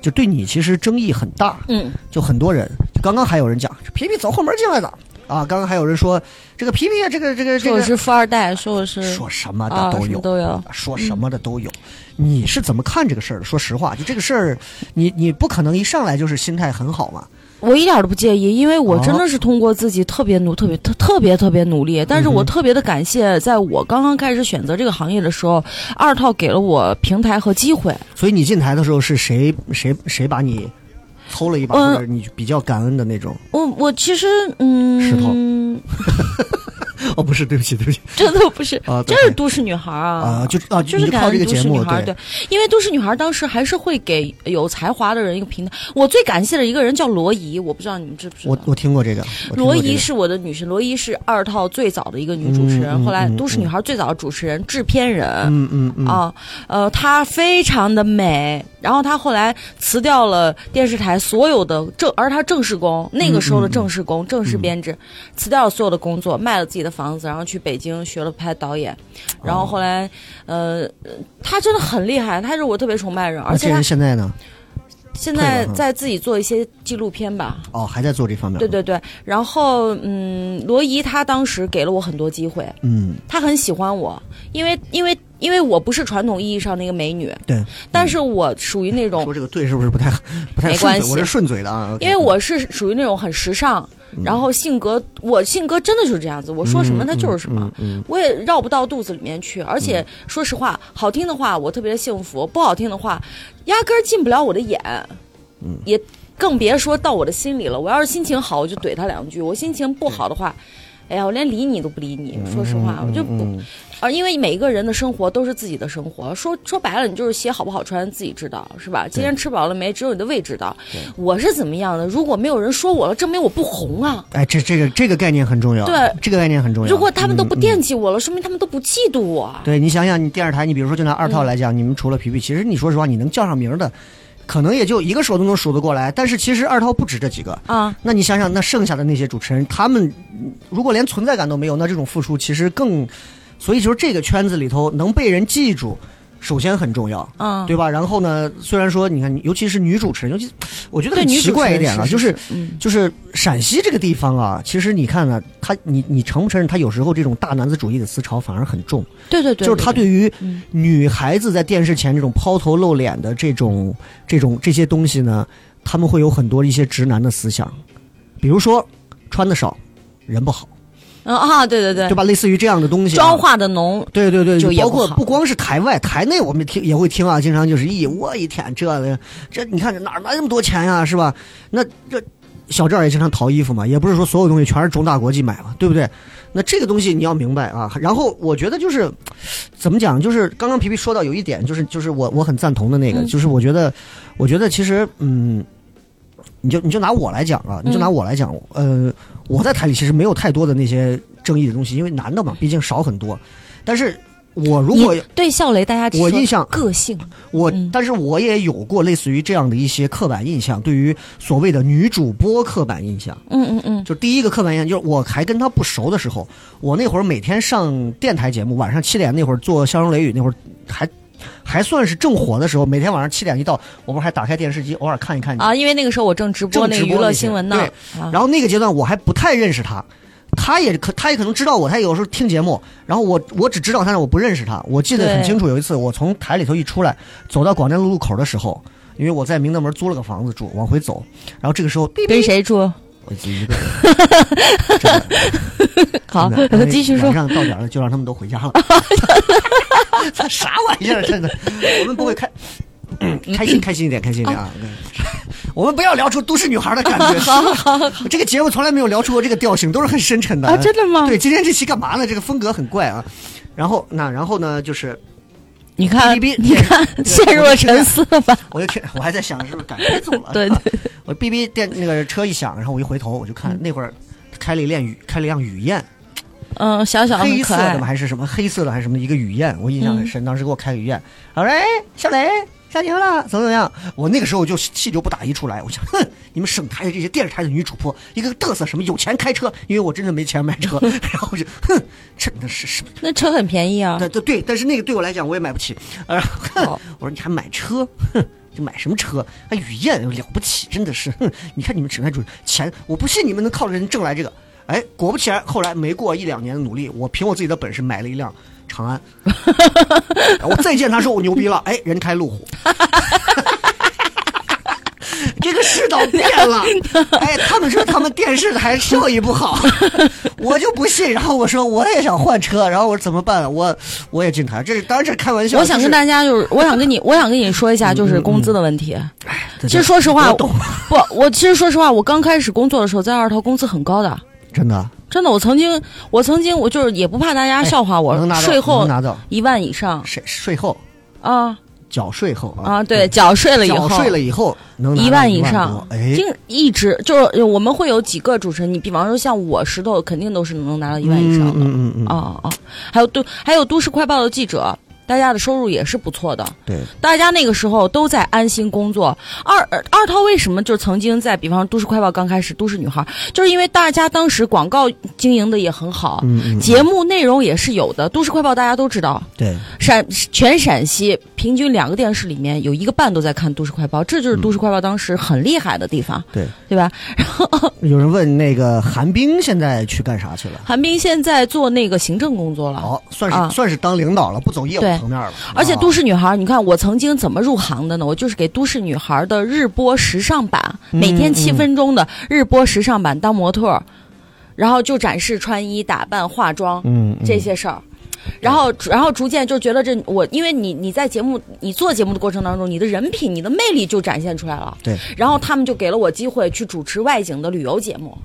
[SPEAKER 1] 就对你其实争议很大，
[SPEAKER 2] 嗯，
[SPEAKER 1] 就很多人，就刚刚还有人讲皮皮走后门进来的啊，刚刚还有人说这个皮皮啊，这个这个这个
[SPEAKER 2] 说我是富二代，说我是
[SPEAKER 1] 说什么的都有，
[SPEAKER 2] 都有。
[SPEAKER 1] 说什么的都有。你是怎么看这个事儿的？说实话，就这个事儿，你你不可能一上来就是心态很好嘛。
[SPEAKER 2] 我一点都不介意，因为我
[SPEAKER 1] 哦
[SPEAKER 2] 真的是通过自己特别努、特别特特别特别努力。但是我特别的感谢，在我刚刚开始选择这个行业的时候，二套给了我平台和机会。
[SPEAKER 1] 所以你进台的时候是谁谁谁把你抽了一把，或者你比较感恩的那种？
[SPEAKER 2] 我我其实嗯，
[SPEAKER 1] 石头 哦，不是，对不起，对不起
[SPEAKER 2] 真的不是，
[SPEAKER 1] 啊，对
[SPEAKER 2] 真是都市女孩啊
[SPEAKER 1] 啊，就啊，
[SPEAKER 2] 就是感恩都
[SPEAKER 1] 这个节目，
[SPEAKER 2] 市女孩，对，因为都市女孩当时还是会给有才华的人一个平台。我最感谢的一个人叫罗怡，我不知道你们知不知道。
[SPEAKER 1] 我我听过这个，
[SPEAKER 2] 罗怡是我的女神，罗怡是二套最早的一个女主持人，后来
[SPEAKER 1] 嗯
[SPEAKER 2] 都市女孩最早的主持人、制片人。
[SPEAKER 1] 嗯嗯嗯
[SPEAKER 2] 啊，呃，她非常的美，然后她后来辞掉了电视台所有的正，而她正式工，那个时候的正式工、正式编制，辞掉了所有的工作，卖了自己的房子，然后去北京学了拍导演，然后后来，呃，他真的很厉害，他是我特别崇拜的人，而且她
[SPEAKER 1] 那这人现在呢？
[SPEAKER 2] 现在在自己做一些纪录片吧，
[SPEAKER 1] 哦，还在做这方面。
[SPEAKER 2] 对，对对，然后嗯，罗伊他当时给了我很多机会，
[SPEAKER 1] 嗯，
[SPEAKER 2] 他很喜欢我，因为因为因为我不是传统意义上的一个美女，
[SPEAKER 1] 对。
[SPEAKER 2] 但是我属于那种
[SPEAKER 1] 说，这个对是不是不太不太？
[SPEAKER 2] 没关系
[SPEAKER 1] 我是顺嘴的啊。
[SPEAKER 2] 因为我是属于那种很时尚，然后性格，我性格真的就是这样子，我说什么他就是什么，我也绕不到肚子里面去。而且说实话，好听的话我特别的幸福，不好听的话压根儿进不了我的眼，
[SPEAKER 1] 嗯
[SPEAKER 2] 也更别说到我的心里了。我要是心情好，我就怼他两句；我心情不好的话，哎呀，我连理你都不理你。说实话，我就不。
[SPEAKER 1] 嗯
[SPEAKER 2] 啊，因为每一个人的生活都是自己的生活，说说白了，你就是鞋好不好穿自己知道，是吧？今天吃饱了没，只有你的胃知道。我是怎么样的？如果没有人说我了，证明我不红啊。
[SPEAKER 1] 哎，这这个这个概念很重要，
[SPEAKER 2] 对
[SPEAKER 1] 这个概念很重要。
[SPEAKER 2] 如果他们都不惦记我了，说明他们都不嫉妒我。
[SPEAKER 1] 对你想想，你电视台，你比如说就拿二
[SPEAKER 2] 嗯
[SPEAKER 1] 套来讲，你们除了皮皮，其实你说实话，你能叫上名的，可能也就一个手都能数得过来。但是其实二套不止这几个。
[SPEAKER 2] 啊，
[SPEAKER 1] 那你想想，那剩下的那些主持人，他们嗯如果连存在感都没有，那这种付出其实更，所以就是这个圈子里头能被人记住，首先很重要，
[SPEAKER 2] 嗯。
[SPEAKER 1] 对吧？然后呢，虽然说你看，尤其是女主持人，尤其我觉得很奇怪一点啊，
[SPEAKER 2] 是
[SPEAKER 1] 就是
[SPEAKER 2] 嗯。
[SPEAKER 1] 就是陕西这个地方啊，其实你看呢，他你你承不承认，他有时候这种大男子主义的思潮反而很重，
[SPEAKER 2] 对对对，
[SPEAKER 1] 就是他对于
[SPEAKER 2] 嗯。
[SPEAKER 1] 女孩子在电视前这种抛头露脸的这种这种这些东西呢，他们会有很多一些直男的思想，比如说穿的少，人不好，
[SPEAKER 2] 嗯啊，对对对，
[SPEAKER 1] 对吧？类似于这样的东西、啊，
[SPEAKER 2] 妆化的浓，
[SPEAKER 1] 对对对，
[SPEAKER 2] 就
[SPEAKER 1] 包括不光是台外，台内我们听也会听啊，经常就是咦，我一天这的这你看哪儿来那么多钱呀、是吧？那这小赵也经常淘衣服嘛，也不是说所有东西全是中大国际买嘛，对不对？那这个东西你要明白啊。然后我觉得就是怎么讲，就是刚刚皮皮说到有一点，就是就是我我很赞同的那个，
[SPEAKER 2] 嗯
[SPEAKER 1] 就是我觉得我觉得其实嗯。你就你就拿我来讲啊，你就拿我来讲，呃，我在台里其实没有太多的那些争议的东西，因为男的嘛，毕竟少很多。但是我如果
[SPEAKER 2] 对笑雷大家
[SPEAKER 1] 我印象
[SPEAKER 2] 个性，
[SPEAKER 1] 我，
[SPEAKER 2] 嗯
[SPEAKER 1] 但是我也有过类似于这样的一些刻板印象，对于所谓的女主播刻板印象。
[SPEAKER 2] 嗯嗯嗯，
[SPEAKER 1] 就第一个刻板印象，就是我还跟她不熟的时候，我那会儿每天上电台节目，晚上七点那会儿做《笑声雷雨》，那会儿还还算是正火的时候，每天晚上七点一到，我不是还打开电视机偶尔看一看你
[SPEAKER 2] 啊，因为那个时候我正直播那个娱乐新闻呢，啊
[SPEAKER 1] 然后那个阶段我还不太认识他，他也可他也可能知道我，他有时候听节目，然后我我只知道他，但是我不认识他。我记得很清楚，有一次我从台里头一出来，走到广电路路口的时候，因为我在明德门租了个房子住，往回走，然后这个时候
[SPEAKER 2] 跟谁住？
[SPEAKER 1] 我自己一个人，
[SPEAKER 2] 好
[SPEAKER 1] 真的然后，
[SPEAKER 2] 继续说
[SPEAKER 1] 晚。上到点了，就让他们都回家了。这啥玩意儿？真的，我们不会开。嗯，开心开心一点，开心一点啊！嗯我们不要聊出都市女孩的感觉。好好好，这个节目从来没有聊出过这个调性，都是很深沉的
[SPEAKER 2] 啊真的吗
[SPEAKER 1] 对，今天这期干嘛呢？这个风格很怪啊。然后那然后呢，就是
[SPEAKER 2] 你看，
[SPEAKER 1] 哔哔
[SPEAKER 2] 你看，
[SPEAKER 1] 对
[SPEAKER 2] 陷入了沉思了吧？
[SPEAKER 1] 我就听，我还在想是不是赶车走了。
[SPEAKER 2] 对对
[SPEAKER 1] 我哔哔电那个车一响，然后我一回头，我就看那会儿开了一辆雨，开了一辆雨燕，
[SPEAKER 2] 嗯，小小
[SPEAKER 1] 黑色的吗？。还是什么黑色的还是什么一个雨燕？我印象很深，当时给我开雨燕，好嘞，小雷下节目了，怎么怎么样？我那个时候就气就不打一处来，我想，哼，你们省台的这些电视台的女主播，一个个嘚瑟什么有钱开车，因为我真的没钱买车，然后我就，哼，真的是什么？
[SPEAKER 2] 那车很便宜啊，
[SPEAKER 1] 对对对，但是那个对我来讲我也买不起，呃，哼我说你还买车，哼。就买什么车？哎，雨燕了不起，真的是，哼！你看你们省台主钱，我不信你们能靠着人挣来这个。哎，果不其然，后来没过一两年的努力，我凭我自己的本事买了一辆长安。我再见他说我牛逼了，哎，人开路虎。这个世道变了，哎，他们说他们电视台效益不好，我就不信。然后我说我也想换车，然后我说怎么办？我我也进台，这是当然这是开玩笑。
[SPEAKER 2] 我想跟大
[SPEAKER 1] 家，
[SPEAKER 2] 就是，我想跟你，我想跟你说一下，就是工资的问题。
[SPEAKER 1] 对
[SPEAKER 2] 其实说实话，
[SPEAKER 1] 我懂
[SPEAKER 2] 不，我其实说实话，我刚开始工作的时候，在二套工资很高的，
[SPEAKER 1] 真的
[SPEAKER 2] 真的。我曾经，我曾经，我就是也不怕大家笑话我，税后
[SPEAKER 1] 能拿到
[SPEAKER 2] 一万以上
[SPEAKER 1] 税税后
[SPEAKER 2] 啊
[SPEAKER 1] 缴税后
[SPEAKER 2] 啊，对，缴税了以后，
[SPEAKER 1] 缴税了以后能
[SPEAKER 2] 一万以上
[SPEAKER 1] 多，哎，
[SPEAKER 2] 经一直就是我们会有几个主持人，你比方说像我石头，肯定都是能拿到一万以上的。
[SPEAKER 1] 嗯嗯嗯嗯，
[SPEAKER 2] 啊啊，还有都还有都市快报的记者，大家的收入也是不错的。
[SPEAKER 1] 对，
[SPEAKER 2] 大家那个时候都在安心工作。二二涛为什么就曾经在，比方说都市快报刚开始，都市女孩，就是因为大家当时广告经营的也很好，
[SPEAKER 1] 嗯嗯，
[SPEAKER 2] 节目内容也是有的。都市快报大家都知道，
[SPEAKER 1] 对，
[SPEAKER 2] 陕全陕西平均两个电视里面有一个半都在看都市快报，这就是都市快报当时很厉害的地方，
[SPEAKER 1] 对，
[SPEAKER 2] 对吧？
[SPEAKER 1] 然后 有人问那个韩冰现在去干啥去了？
[SPEAKER 2] 韩冰现在做那个行政工作了。
[SPEAKER 1] 哦，算是、
[SPEAKER 2] 啊
[SPEAKER 1] 算是当领导了，不走业务层面了。
[SPEAKER 2] 而且
[SPEAKER 1] 啊
[SPEAKER 2] 都市女孩，你看我曾经怎么入行的呢？我就是给都市女孩的日播时尚版，
[SPEAKER 1] 嗯
[SPEAKER 2] 每天七分钟的日播时尚版当模特儿，然后就展示穿衣打扮、化妆这些事儿。然后，然后逐渐就觉得这我，因为你你在节目你做节目的过程当中，你的人品、你的魅力就展现出来了。
[SPEAKER 1] 对，
[SPEAKER 2] 然后他们就给了我机会去主持外景的旅游节目。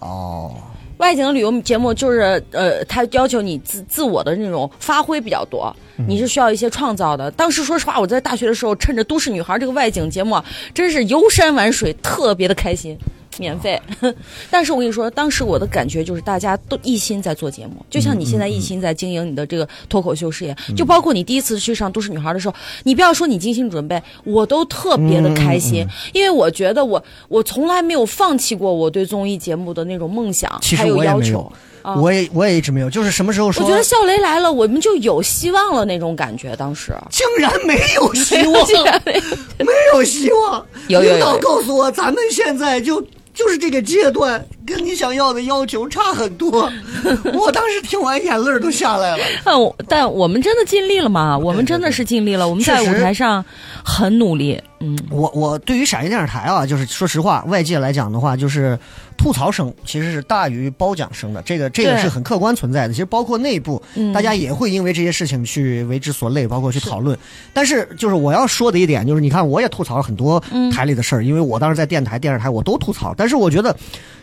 [SPEAKER 1] 哦，
[SPEAKER 2] 外景的旅游节目就是呃，他要求你自自我的那种发挥比较多，
[SPEAKER 1] 嗯
[SPEAKER 2] 你是需要一些创造的。当时说实话，我在大学的时候，趁着《都市女孩》这个外景节目啊，真是游山玩水，特别的开心。免费，但是我跟你说，当时我的感觉就是大家都一心在做节目，就像你现在一心在经营你的这个脱口秀事业，就包括你第一次去上《都市女孩》的时候，你不要说你精心准备，我都特别的开心，因为我觉得我我从来没有放弃过我对综艺节目的那种梦想，
[SPEAKER 1] 其实
[SPEAKER 2] 还有要求。
[SPEAKER 1] 我也我也我也一直没有，就是什么时候说，
[SPEAKER 2] 我觉得笑雷来了，我们就有希望了那种感觉。当时。
[SPEAKER 1] 竟然没有希望，
[SPEAKER 2] 没有。
[SPEAKER 1] 没有希望。
[SPEAKER 2] 有有有。
[SPEAKER 1] 领导告诉我，咱们现在就就是这个阶段，跟你想要的要求差很多。我当时听完眼泪儿都下来了。
[SPEAKER 2] 但我但我们真的尽力了嘛？我们真的是尽力了，我们在舞台上很努力。嗯，
[SPEAKER 1] 我我对于陕西电视台啊，就是说实话，外界来讲的话，就是吐槽声其实是大于褒奖声的，这个这个是很客观存在的。其实包括内部，
[SPEAKER 2] 嗯
[SPEAKER 1] 大家也会因为这些事情去为之所累，包括去讨论。但是就是我要说的一点就是，你看我也吐槽了很多
[SPEAKER 2] 嗯
[SPEAKER 1] 台里的事儿，因为我当时在电台、电视台我都吐槽，但是我觉得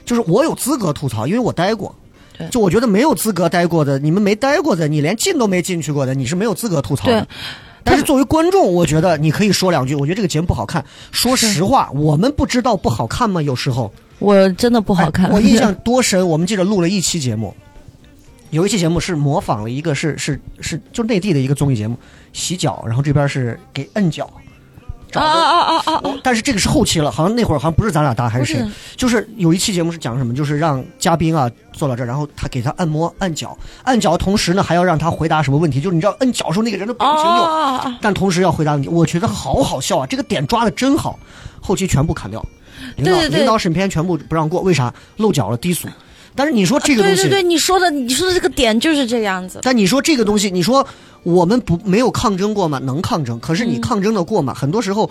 [SPEAKER 1] 就是我有资格吐槽，因为我待过。就我觉得没有资格待过的，你们没待过的，你连进都没进去过的，你是没有资格吐槽的。但是作为观众，我觉得你可以说两句。我觉得这个节目不好看。说实话，我们不知道不好看吗？有时候
[SPEAKER 2] 我真的不好看。
[SPEAKER 1] 哎我印象多深，我们记得录了一期节目，有一期节目是模仿了一个是是是就内地的一个综艺节目，洗脚，然后这边是给摁脚。找
[SPEAKER 2] 啊啊啊啊啊！
[SPEAKER 1] 但是这个是后期了，好像那会儿好像不是咱俩搭还是就是有一期节目是讲什么，就是让嘉宾啊坐到这儿，然后他给他按摩按脚，按脚同时呢还要让他回答什么问题，就是你知道摁脚时候那个人的表情有，
[SPEAKER 2] 啊啊！
[SPEAKER 1] 但同时要回答问题，我觉得好好笑啊，这个点抓的真好，后期全部砍掉，领导领导审片全部不让过，为啥？露脚了低俗。但是你说这个东西，
[SPEAKER 2] 对对对，你说的你说的这个点就是这样子。
[SPEAKER 1] 但你说这个东西，你说我们不没有抗争过吗？能抗争，可是你
[SPEAKER 2] 嗯
[SPEAKER 1] 抗争得过吗？很多时候，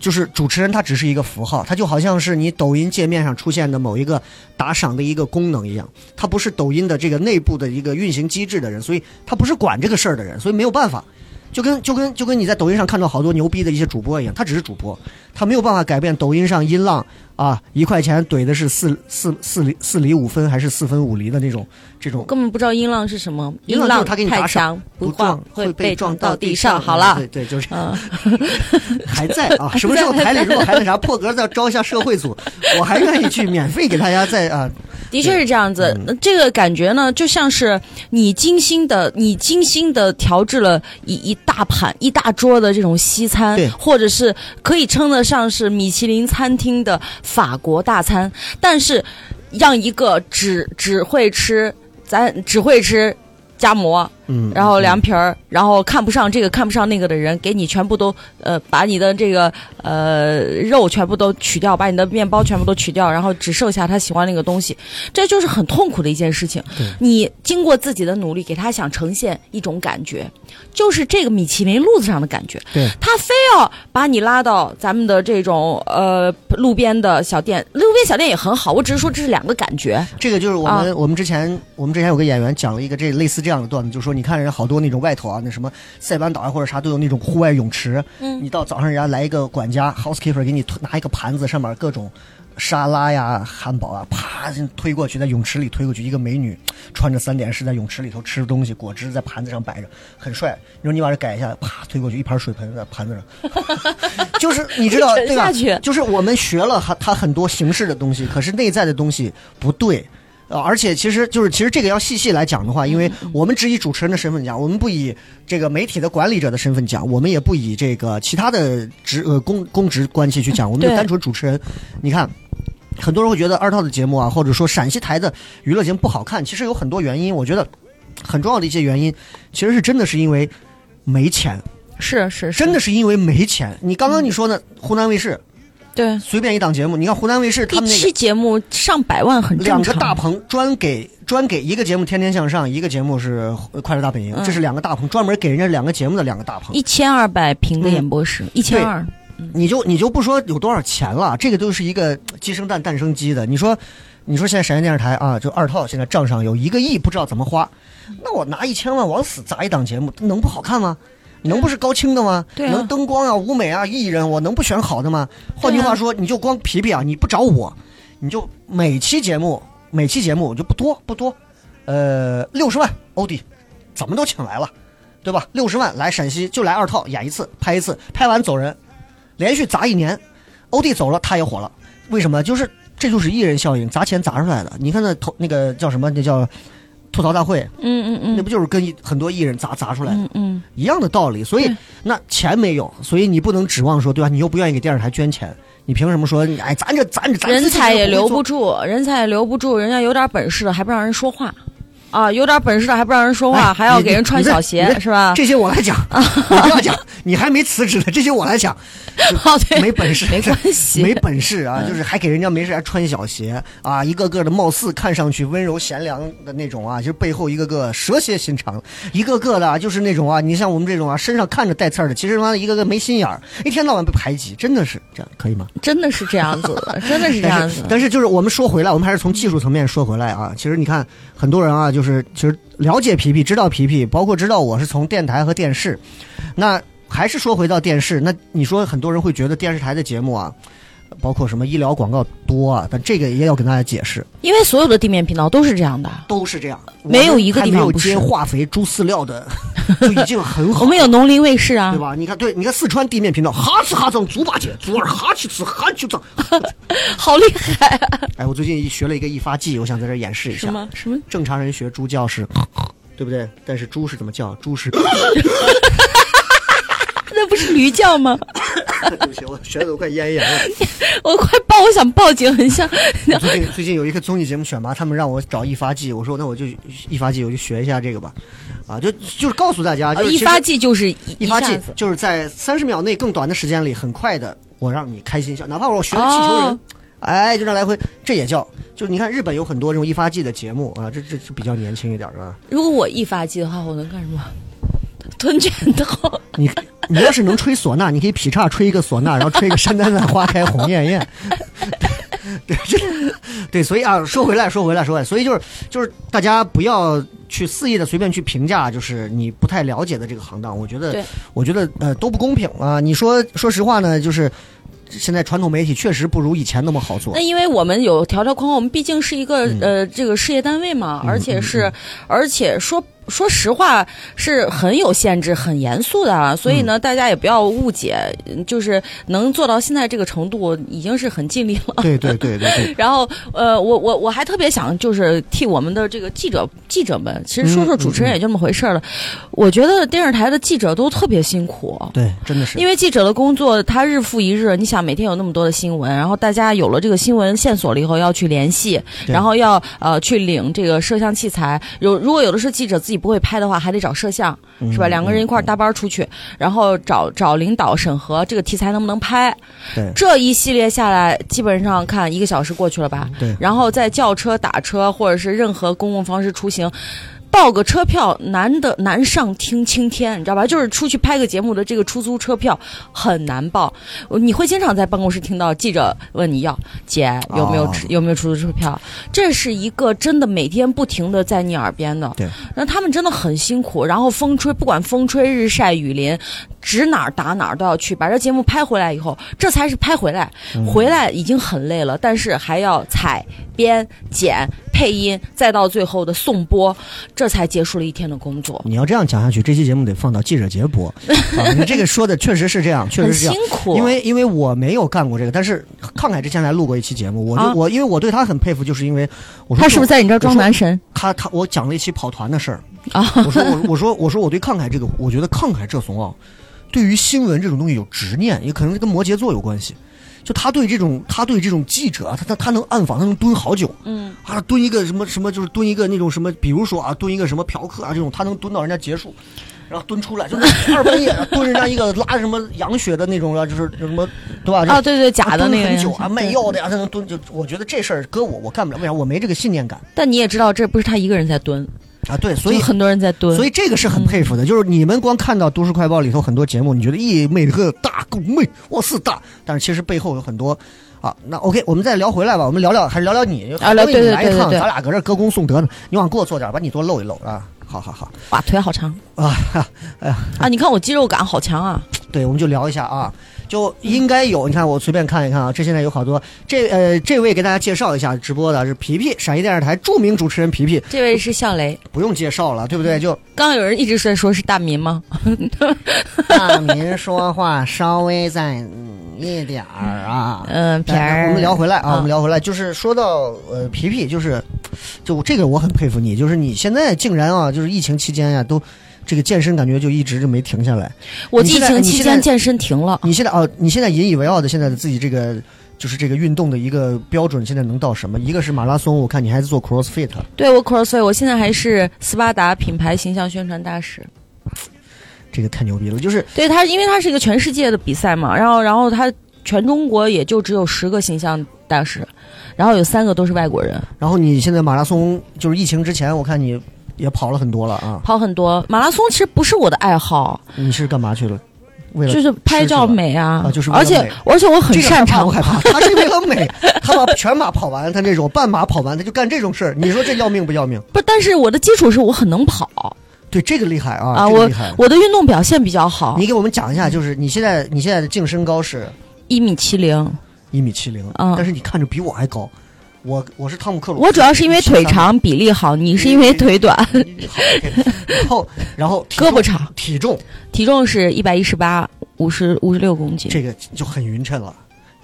[SPEAKER 1] 就是主持人他只是一个符号，他就好像是你抖音界面上出现的某一个打赏的一个功能一样，他不是抖音的这个内部的一个运行机制的人，所以他不是管这个事儿的人，所以没有办法。就跟就跟就跟你在抖音上看到好多牛逼的一些主播一样，他只是主播，他没有办法改变抖音上音浪啊，一块钱怼的是四四四厘四厘五分还是四分五厘的那种这种
[SPEAKER 2] 根本不知道音浪是什么，
[SPEAKER 1] 音浪就是他给你打
[SPEAKER 2] 太
[SPEAKER 1] 赏
[SPEAKER 2] 强
[SPEAKER 1] 不
[SPEAKER 2] 晃
[SPEAKER 1] 撞会
[SPEAKER 2] 被
[SPEAKER 1] 撞
[SPEAKER 2] 到
[SPEAKER 1] 地
[SPEAKER 2] 上。好了，
[SPEAKER 1] 对对，就是
[SPEAKER 2] 嗯，
[SPEAKER 1] 还在啊。什么时候 台里如果还那啥破格再招一下社会组，我还愿意去免费给大家再啊。
[SPEAKER 2] 的确是这样子。
[SPEAKER 1] 嗯
[SPEAKER 2] 那这个感觉呢，就像是你精心的，你精心的调制了一一大盘、一大桌的这种西餐
[SPEAKER 1] 对，
[SPEAKER 2] 或者是可以称得上是米其林餐厅的法国大餐，但是让一个只只会吃咱只会吃夹馍，
[SPEAKER 1] 嗯，
[SPEAKER 2] 然后凉皮儿，然后看不上这个看不上那个的人，给你全部都呃把你的这个呃肉全部都取掉，把你的面包全部都取掉，然后只剩下他喜欢那个东西，这就是很痛苦的一件事情。你经过自己的努力，给他想呈现一种感觉，就是这个米其林路子上的感觉。
[SPEAKER 1] 对
[SPEAKER 2] 他非要把你拉到咱们的这种呃路边的小店，路边小店也很好，我只是说这是两个感觉。
[SPEAKER 1] 这个就是我们、我们之前我们之前有个演员讲了一个这类似这样的段子，就说你看人家好多那种外头啊，那什么塞班岛啊或者啥都有那种户外泳池，
[SPEAKER 2] 嗯
[SPEAKER 1] 你到早上人家来一个管家 housekeeper 给你推拿一个盘子，上面各种。沙拉呀、汉堡啊，啪推过去，在泳池里推过去，一个美女穿着三点式在泳池里头吃东西，果汁在盘子上摆着，很帅。你说你把这改一下，啪推过去，一盘水盆在盘子上，就是你知道 对吧？就是我们学了它它很多形式的东西，可是内在的东西不对。呃，而且其实就是，其实这个要细细来讲的话，因为我们只以主持人的身份讲，我们不以这个媒体的管理者的身份讲，我们也不以这个其他的职呃公公职关系去讲，我们就单纯主持人。你看，很多人会觉得二套的节目啊，或者说陕西台的娱乐节目不好看，其实有很多原因。我觉得很重要的一些原因，其实是真的是因为没钱，
[SPEAKER 2] 是是是，
[SPEAKER 1] 真的是因为没钱。你刚刚你说的？湖南卫视
[SPEAKER 2] 对。
[SPEAKER 1] 随便一档节目，你看湖南卫视他
[SPEAKER 2] 一
[SPEAKER 1] 们那个
[SPEAKER 2] 期节目上百万很正常。
[SPEAKER 1] 两个大棚专给专给一个节目《天天向上》，一个节目是《快乐大本营》，
[SPEAKER 2] 嗯
[SPEAKER 1] 这是两个大棚，专门给人家两个节目的两个大棚。
[SPEAKER 2] 一千二百平的演播室，一千二，
[SPEAKER 1] 你就你就不说有多少钱了，这个都是一个鸡生蛋，蛋生鸡的。你说，你说现在陕西电视台啊，就二套现在账上有一个亿，不知道怎么花，那我拿一千万往死砸一档节目，能不好看吗？能不是高清的吗？
[SPEAKER 2] 对啊
[SPEAKER 1] 能灯光啊、舞美啊、艺人，我能不选好的吗？换句话说，你就光皮皮啊，你不找我，你就每期节目每期节目就不多不多，呃，六十万欧弟，怎么都请来了，对吧？六十万来陕西就来二套演一次，拍一次，拍完走人，连续砸一年，欧弟走了，他也火了。为什么？就是这就是艺人效应，砸钱砸出来的。你看那头那个叫什么？那叫吐槽大会，
[SPEAKER 2] 嗯嗯嗯
[SPEAKER 1] 那不就是跟很多艺人砸砸出来的、
[SPEAKER 2] 嗯嗯，
[SPEAKER 1] 一样的道理？所以那钱没有，所以你不能指望说，对吧？你又不愿意给电视台捐钱，你凭什么说？哎，咱这咱这咱
[SPEAKER 2] 人才也留
[SPEAKER 1] 不
[SPEAKER 2] 住，人才也留不住，人家有点本事的还不让人说话。啊，有点本事的还不让人说话，
[SPEAKER 1] 哎
[SPEAKER 2] 还要给人穿小鞋，是吧？
[SPEAKER 1] 这些我来讲，你不要讲，你还没辞职呢，这些我来讲。
[SPEAKER 2] 哦，对，
[SPEAKER 1] 没本事，
[SPEAKER 2] 没关系，
[SPEAKER 1] 没本事啊，就是还给人家没事还穿小鞋啊，一个个的貌似看上去温柔贤良的那种啊，就是背后一个个蛇蝎心肠，一个个的啊就是那种啊，你像我们这种啊，身上看着带刺儿的，其实他妈一个个没心眼儿，一天到晚被排挤，真的是这样，可以吗？
[SPEAKER 2] 真的是这样子的，真的是这样子。
[SPEAKER 1] 但是但是就是我们说回来，我们还是从技术层面说回来啊。其实你看，很多人啊，就是其实了解皮皮，知道皮皮，包括知道我是从电台和电视。那还是说回到电视，那你说很多人会觉得电视台的节目啊，包括什么医疗广告多啊，但这个也要跟大家解释，
[SPEAKER 2] 因为所有的地面频道都是这样的，
[SPEAKER 1] 都是这样，
[SPEAKER 2] 没有一个地方
[SPEAKER 1] 有接化肥、猪饲料的，就已经很好。
[SPEAKER 2] 我们有农林卫视啊
[SPEAKER 1] 对，吧？你看，对，你看四川地面频道，哈吃哈脏猪八戒，猪儿哈气吃哈去脏。
[SPEAKER 2] 好厉害啊！
[SPEAKER 1] 哎，我最近学了一个易发技，我想在这演示一下。
[SPEAKER 2] 什么什么？
[SPEAKER 1] 正常人学猪叫是，对不对？但是猪是怎么叫？猪是，
[SPEAKER 2] 那不是驴叫吗？
[SPEAKER 1] 对不起，我学的都快咽炎了。
[SPEAKER 2] 我快报，我想报警，很像。
[SPEAKER 1] 最近最近有一个综艺节目选拔，他们让我找易发技，我说那我就易发技，我就学一下这个吧。啊，就就是告诉大家，就是
[SPEAKER 2] 一发技就是一
[SPEAKER 1] 易发技就是在三十秒内更短的时间里，很快的我让你开心笑，哪怕我学了气球人。
[SPEAKER 2] 哦
[SPEAKER 1] 哎，就这样来回，这也叫，就是你看日本有很多这种易发技的节目啊，这这这比较年轻一点是吧？
[SPEAKER 2] 如果我一发技的话，我能干什么？吞拳头。
[SPEAKER 1] 你 你要是能吹唢呐，你可以劈叉吹一个唢呐，然后吹一个山丹丹花开红艳艳。对，这对，所以啊，说回来，说回来，说回来，所以就是就是大家不要去肆意的随便去评价，就是你不太了解的这个行当，我觉得，我觉得呃都不公平啊。你说说实话呢，就是现在传统媒体确实不如以前那么好做
[SPEAKER 2] 那。因为我们有条条框框，我们毕竟是一个、
[SPEAKER 1] 嗯
[SPEAKER 2] 呃这个事业单位嘛，而且是、而且说说实话是很有限制、很严肃的啊，所以
[SPEAKER 1] 嗯
[SPEAKER 2] 呢，大家也不要误解，嗯就是能做到现在这个程度，已经是很尽力了。
[SPEAKER 1] 对对对对对，
[SPEAKER 2] 然后，呃，我我我还特别想就是替我们的这个记者记者们，其实说说主持人也就那么回事儿了。我觉得电视台的记者都特别辛苦，
[SPEAKER 1] 对，真的是。
[SPEAKER 2] 因为记者的工作，他日复一日，你想每天有那么多的新闻，然后大家有了这个新闻线索了以后，要去联系，然后要呃去领这个摄像器材。有如果有的是记者自己不会拍的话，还得找摄像，
[SPEAKER 1] 嗯
[SPEAKER 2] 是吧？两个人一块儿搭班出去，然后找找领导审核这个题材能不能拍。
[SPEAKER 1] 对
[SPEAKER 2] 这一系列下来，基本上看一个小时过去了吧？
[SPEAKER 1] 对
[SPEAKER 2] 然后在叫车、打车或者是任何公共方式出行。报个车票难的难上听青天，你知道吧？就是出去拍个节目的这个出租车票很难报，你会经常在办公室听到记者问你要姐有没有、
[SPEAKER 1] 哦
[SPEAKER 2] 有没有出租车票，这是一个真的每天不停的在你耳边的。
[SPEAKER 1] 对，
[SPEAKER 2] 那他们真的很辛苦，然后风吹不管风吹日晒雨淋，指哪儿打哪儿都要去，把这节目拍回来以后，这才是拍回来，回来已经很累了，但是还要采编剪配音，再到最后的送播，这才结束了一天的工作，
[SPEAKER 1] 你要这样讲下去，这期节目得放到记者节播 啊！你这个说的确实是这样，确实是这样
[SPEAKER 2] 辛。苦。
[SPEAKER 1] 因为因为我没有干过这个，但是康凯之前来录过一期节目，我就、
[SPEAKER 2] 啊
[SPEAKER 1] 我因为我对他很佩服，就是因为我说
[SPEAKER 2] 他是不是在你这儿装男神
[SPEAKER 1] 他他我讲了一期跑团的事儿
[SPEAKER 2] 啊？
[SPEAKER 1] 我说 我我说我说我对康凯这个，我觉得康凯这怂啊，对于新闻这种东西有执念，也可能跟摩羯座有关系。就他对这种他对这种记者啊，他他他能暗访，他能蹲好久，
[SPEAKER 2] 嗯，
[SPEAKER 1] 啊，蹲一个什么什么，就是蹲一个那种什么，比如说啊，蹲一个什么嫖客啊这种，他能蹲到人家结束。然后蹲出来，就是 二半夜蹲人家一个拉什么羊血的那种啊，就是什么对吧？
[SPEAKER 2] 啊，对对，假的那个
[SPEAKER 1] 蹲很久啊，卖药的呀，他能蹲就，我觉得这事儿搁我我干不了，为啥？我没这个信念感
[SPEAKER 2] 但你也知道，这不是他一个人在蹲，
[SPEAKER 1] 啊。对，所以
[SPEAKER 2] 很多人在蹲。
[SPEAKER 1] 所以这个是很佩服的，
[SPEAKER 2] 嗯
[SPEAKER 1] 就是你们光看到《都市快报》里头很多节目，你觉得咦，美个大够美，我是大，但是其实背后有很多。啊，那 OK，我们再聊回来吧，我们聊聊还是聊聊你，因为
[SPEAKER 2] 啊聊对
[SPEAKER 1] 你来一趟，
[SPEAKER 2] 对对对对
[SPEAKER 1] 咱俩搁这歌功颂德呢，你往过坐点，把你多露一露啊，好好好
[SPEAKER 2] 哇，腿好长
[SPEAKER 1] 啊，哈
[SPEAKER 2] 啊！你看我肌肉感好强啊！
[SPEAKER 1] 对，我们就聊一下啊，就应该有。你看，我随便看一看啊，这现在有好多。这呃，这位给大家介绍一下直播的是皮皮，陕西电视台著名主持人皮皮，
[SPEAKER 2] 这位是笑雷，
[SPEAKER 1] 不用介绍了，对不对？就
[SPEAKER 2] 刚刚有人一直在说是大民吗？
[SPEAKER 1] 大民说话稍微再嗯一点儿啊。
[SPEAKER 2] 嗯，片
[SPEAKER 1] 来
[SPEAKER 2] 儿。
[SPEAKER 1] 我们聊回来啊，
[SPEAKER 2] 啊
[SPEAKER 1] 我们聊回来，就是说到呃皮皮，就是就这个我很佩服你，就是你现在竟然啊，就是疫情期间呀、都这个健身感觉就一直就没停下来。
[SPEAKER 2] 我疫情期间健身停了，
[SPEAKER 1] 你现在哦，你现在引以为傲的现在的自己这个就是这个运动的一个标准，现在能到什么？一个是马拉松，我看你还是做 CrossFit，
[SPEAKER 2] 对我 CrossFit，我现在还是斯巴达品牌形象宣传大使。
[SPEAKER 1] 这个太牛逼了。就是
[SPEAKER 2] 对它，因为它是一个全世界的比赛嘛，然后然后它全中国也就只有十个形象大使，然后有三个都是外国人，
[SPEAKER 1] 然后你现在马拉松，就是疫情之前，我看你也跑了很多了啊。
[SPEAKER 2] 跑很多。马拉松其实不是我的爱好，
[SPEAKER 1] 你是干嘛去了？为了
[SPEAKER 2] 就是拍照美啊，
[SPEAKER 1] 啊就是
[SPEAKER 2] 而且而且我很擅长
[SPEAKER 1] 我害怕？他是为了美，他把全马跑完，他那种半马跑完，他就干这种事儿。你说这要命不要命？
[SPEAKER 2] 不，但是我的基础是我很能跑
[SPEAKER 1] 对，这个厉害啊！
[SPEAKER 2] 啊，我
[SPEAKER 1] 这个厉害。
[SPEAKER 2] 我的运动表现比较好
[SPEAKER 1] 你，给我们讲一下，就是你现在你现在的净身高是
[SPEAKER 2] 一米七零。
[SPEAKER 1] 一米七零，
[SPEAKER 2] 嗯
[SPEAKER 1] 但是你看着比我还高。我我是汤姆克鲁斯，
[SPEAKER 2] 我主要是因为腿长比例好，你是因为腿短，
[SPEAKER 1] 然后然后
[SPEAKER 2] 胳膊长，
[SPEAKER 1] 体重
[SPEAKER 2] 体重是一百一十八，五十五十六公斤，
[SPEAKER 1] 这个就很匀称了，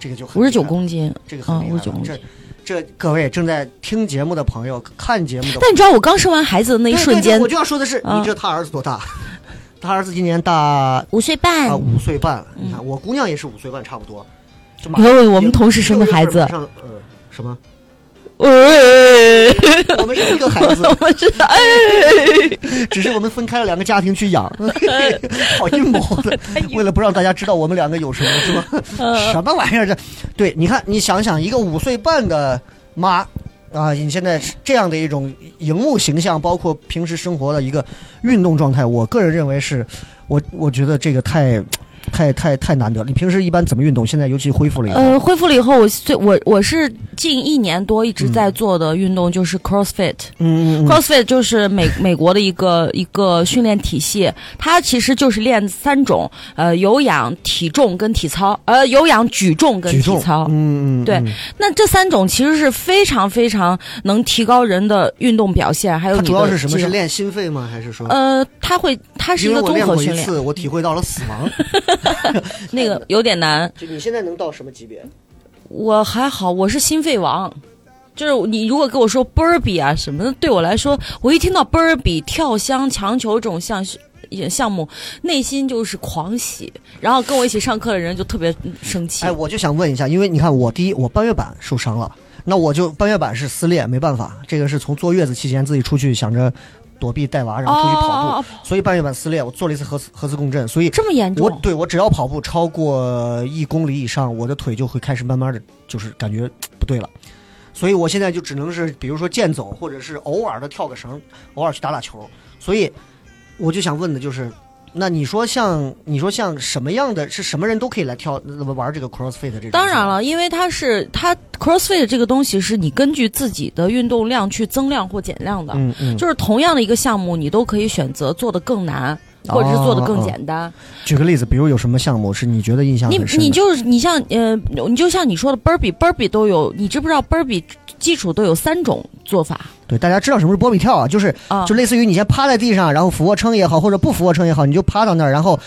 [SPEAKER 1] 这个就很
[SPEAKER 2] 五十九公斤。
[SPEAKER 1] 这个很厉害
[SPEAKER 2] 啊
[SPEAKER 1] 了
[SPEAKER 2] 59公斤
[SPEAKER 1] 这这各位正在听节目的朋友，看节目的，
[SPEAKER 2] 但你知道我刚生完孩子的那一瞬间
[SPEAKER 1] 对对我，就要说的是，
[SPEAKER 2] 啊
[SPEAKER 1] 你知道他儿子多大？他儿子今年大
[SPEAKER 2] 五岁半
[SPEAKER 1] 啊五岁半，
[SPEAKER 2] 嗯
[SPEAKER 1] 你看我姑娘也是五岁半，差不多。
[SPEAKER 2] 我们同时生的孩子
[SPEAKER 1] 上呃什么？
[SPEAKER 2] 哎，
[SPEAKER 1] 我们是一个孩子，
[SPEAKER 2] 我们是哎，
[SPEAKER 1] 只是我们分开了两个家庭去养，好阴谋的。为了不让大家知道我们两个有什么，是吧？
[SPEAKER 2] 嗯
[SPEAKER 1] 什么玩意儿这？对，你看，你想想，一个五岁半的妈啊，你现在这样的一种荧幕形象，包括平时生活的一个运动状态，我个人认为是，我我觉得这个太。太太太难得了！你平时一般怎么运动？现在尤其恢复了以后，
[SPEAKER 2] 呃，恢复了以后，我最我我是近一年多一直在做的运动就是 CrossFit。
[SPEAKER 1] 嗯
[SPEAKER 2] ，CrossFit 就是美美国的一个一个训练体系，它其实就是练三种，呃，有氧、体重跟体操，呃，有氧、举重跟，体操。
[SPEAKER 1] 嗯嗯，
[SPEAKER 2] 对
[SPEAKER 1] 嗯
[SPEAKER 2] 那这三种其实是非常非常能提高人的运动表现，还有
[SPEAKER 1] 主要是什么？是练心肺吗？还是说？
[SPEAKER 2] 呃，它会，它是一个综合训练，
[SPEAKER 1] 过一次，我体会到了死亡。
[SPEAKER 2] 那个有点难。
[SPEAKER 1] 就你现在能到什么级别？
[SPEAKER 2] 我还好，我是心肺王。就是你如果跟我说 burpee 啊什么的，对我来说，我一听到 burpee、跳箱、强球这种项项目，内心就是狂喜。然后跟我一起上课的人就特别生气。
[SPEAKER 1] 哎，我就想问一下，因为你看，我第一，我半月板受伤了，那我就半月板是撕裂，没办法，这个是从坐月子期间自己出去想着躲避带娃，然后出去跑步，
[SPEAKER 2] 哦，
[SPEAKER 1] 所以半月板撕裂，我做了一次核磁核磁共振，所以
[SPEAKER 2] 这么严重？
[SPEAKER 1] 我对我只要跑步超过一公里以上，我的腿就会开始慢慢的就是感觉不对了。所以我现在就只能是，比如说健走，或者是偶尔的跳个绳，偶尔去打打球。所以我就想问的就是，那你说像你说像什么样的是什么人都可以来跳玩这个 CrossFit 这种？
[SPEAKER 2] 当然，了，因为它是它 CrossFit 这个东西是你根据自己的运动量去增量或减量的。
[SPEAKER 1] 嗯嗯，
[SPEAKER 2] 就是同样的一个项目，你都可以选择做的更难，或者是做的更简单。
[SPEAKER 1] 举个例子，比如有什么项目是你觉得印象
[SPEAKER 2] 你？你就是你像呃，你就像你说的 burpee，burpee 都有，你知不知道 burpee 基础都有三种做法
[SPEAKER 1] 对大家知道什么是波比跳啊？就是
[SPEAKER 2] 啊？
[SPEAKER 1] 就类似于你先趴在地上，然后俯卧撑也好，或者不俯卧撑也好，你就趴到那儿，然后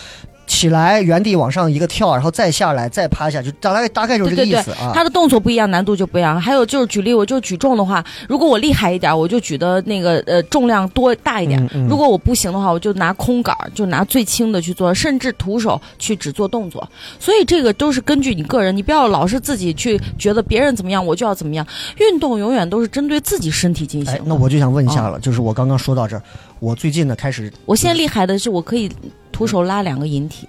[SPEAKER 1] 起来原地往上一个跳，然后再下来，再趴下，就大概大概就是这个
[SPEAKER 2] 对对
[SPEAKER 1] 意思啊。
[SPEAKER 2] 他的动作不一样，难度就不一样。还有就是举例，我就举重的话，如果我厉害一点，我就举的那个呃重量多大一点；
[SPEAKER 1] 嗯嗯
[SPEAKER 2] 如果我不行的话，我就拿空杆儿，就拿最轻的去做，甚至徒手去只做动作。所以这个都是根据你个人，你不要老是自己去觉得别人怎么样，我就要怎么样。运动永远都是针对自己身体进行。，
[SPEAKER 1] 哎那我就想问一
[SPEAKER 2] 哦
[SPEAKER 1] 下了，就是我刚刚说到这儿，我最近呢开始
[SPEAKER 2] 我现在厉害的是，我可以徒手拉两个引体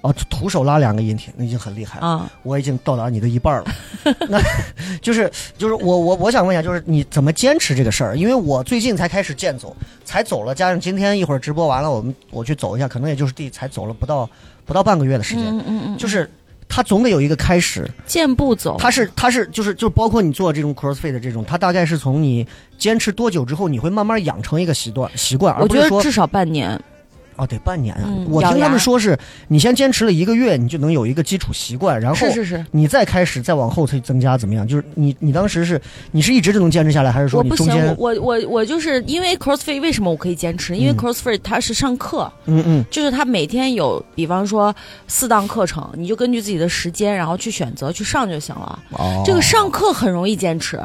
[SPEAKER 1] 哦徒手拉两个引体，那已经很厉害了。
[SPEAKER 2] 啊。
[SPEAKER 1] 我已经到达你的一半了。那 就是就是我我我想问一下，就是你怎么坚持这个事儿？因为我最近才开始健走，才走了，加上今天一会儿直播完了，我们我去走一下，可能也就是第才走了不到不到半个月的时间。
[SPEAKER 2] 嗯嗯嗯，
[SPEAKER 1] 就是它总得有一个开始，
[SPEAKER 2] 健步走。
[SPEAKER 1] 它是它是就是就包括你做这种 crossfit 的这种，它大概是从你坚持多久之后，你会慢慢养成一个习惯习惯，而
[SPEAKER 2] 我
[SPEAKER 1] 不是说
[SPEAKER 2] 觉得至少半年。
[SPEAKER 1] 哦得半年啊。
[SPEAKER 2] 嗯
[SPEAKER 1] 我听他们说是你先坚持了一个月，你就能有一个基础习惯，然后
[SPEAKER 2] 是是是，
[SPEAKER 1] 你再开始再往后去增加怎么样？就是你你当时是你是一直就能坚持下来，还是说
[SPEAKER 2] 我不行，
[SPEAKER 1] 你中间
[SPEAKER 2] 我我我我就是因为 CrossFit 为什么我可以坚持？因为
[SPEAKER 1] 嗯
[SPEAKER 2] CrossFit 它是上课，
[SPEAKER 1] 嗯嗯
[SPEAKER 2] 就是它每天有，比方说四档课程，你就根据自己的时间，然后去选择去上就行了。
[SPEAKER 1] 哦
[SPEAKER 2] 这个上课很容易坚持，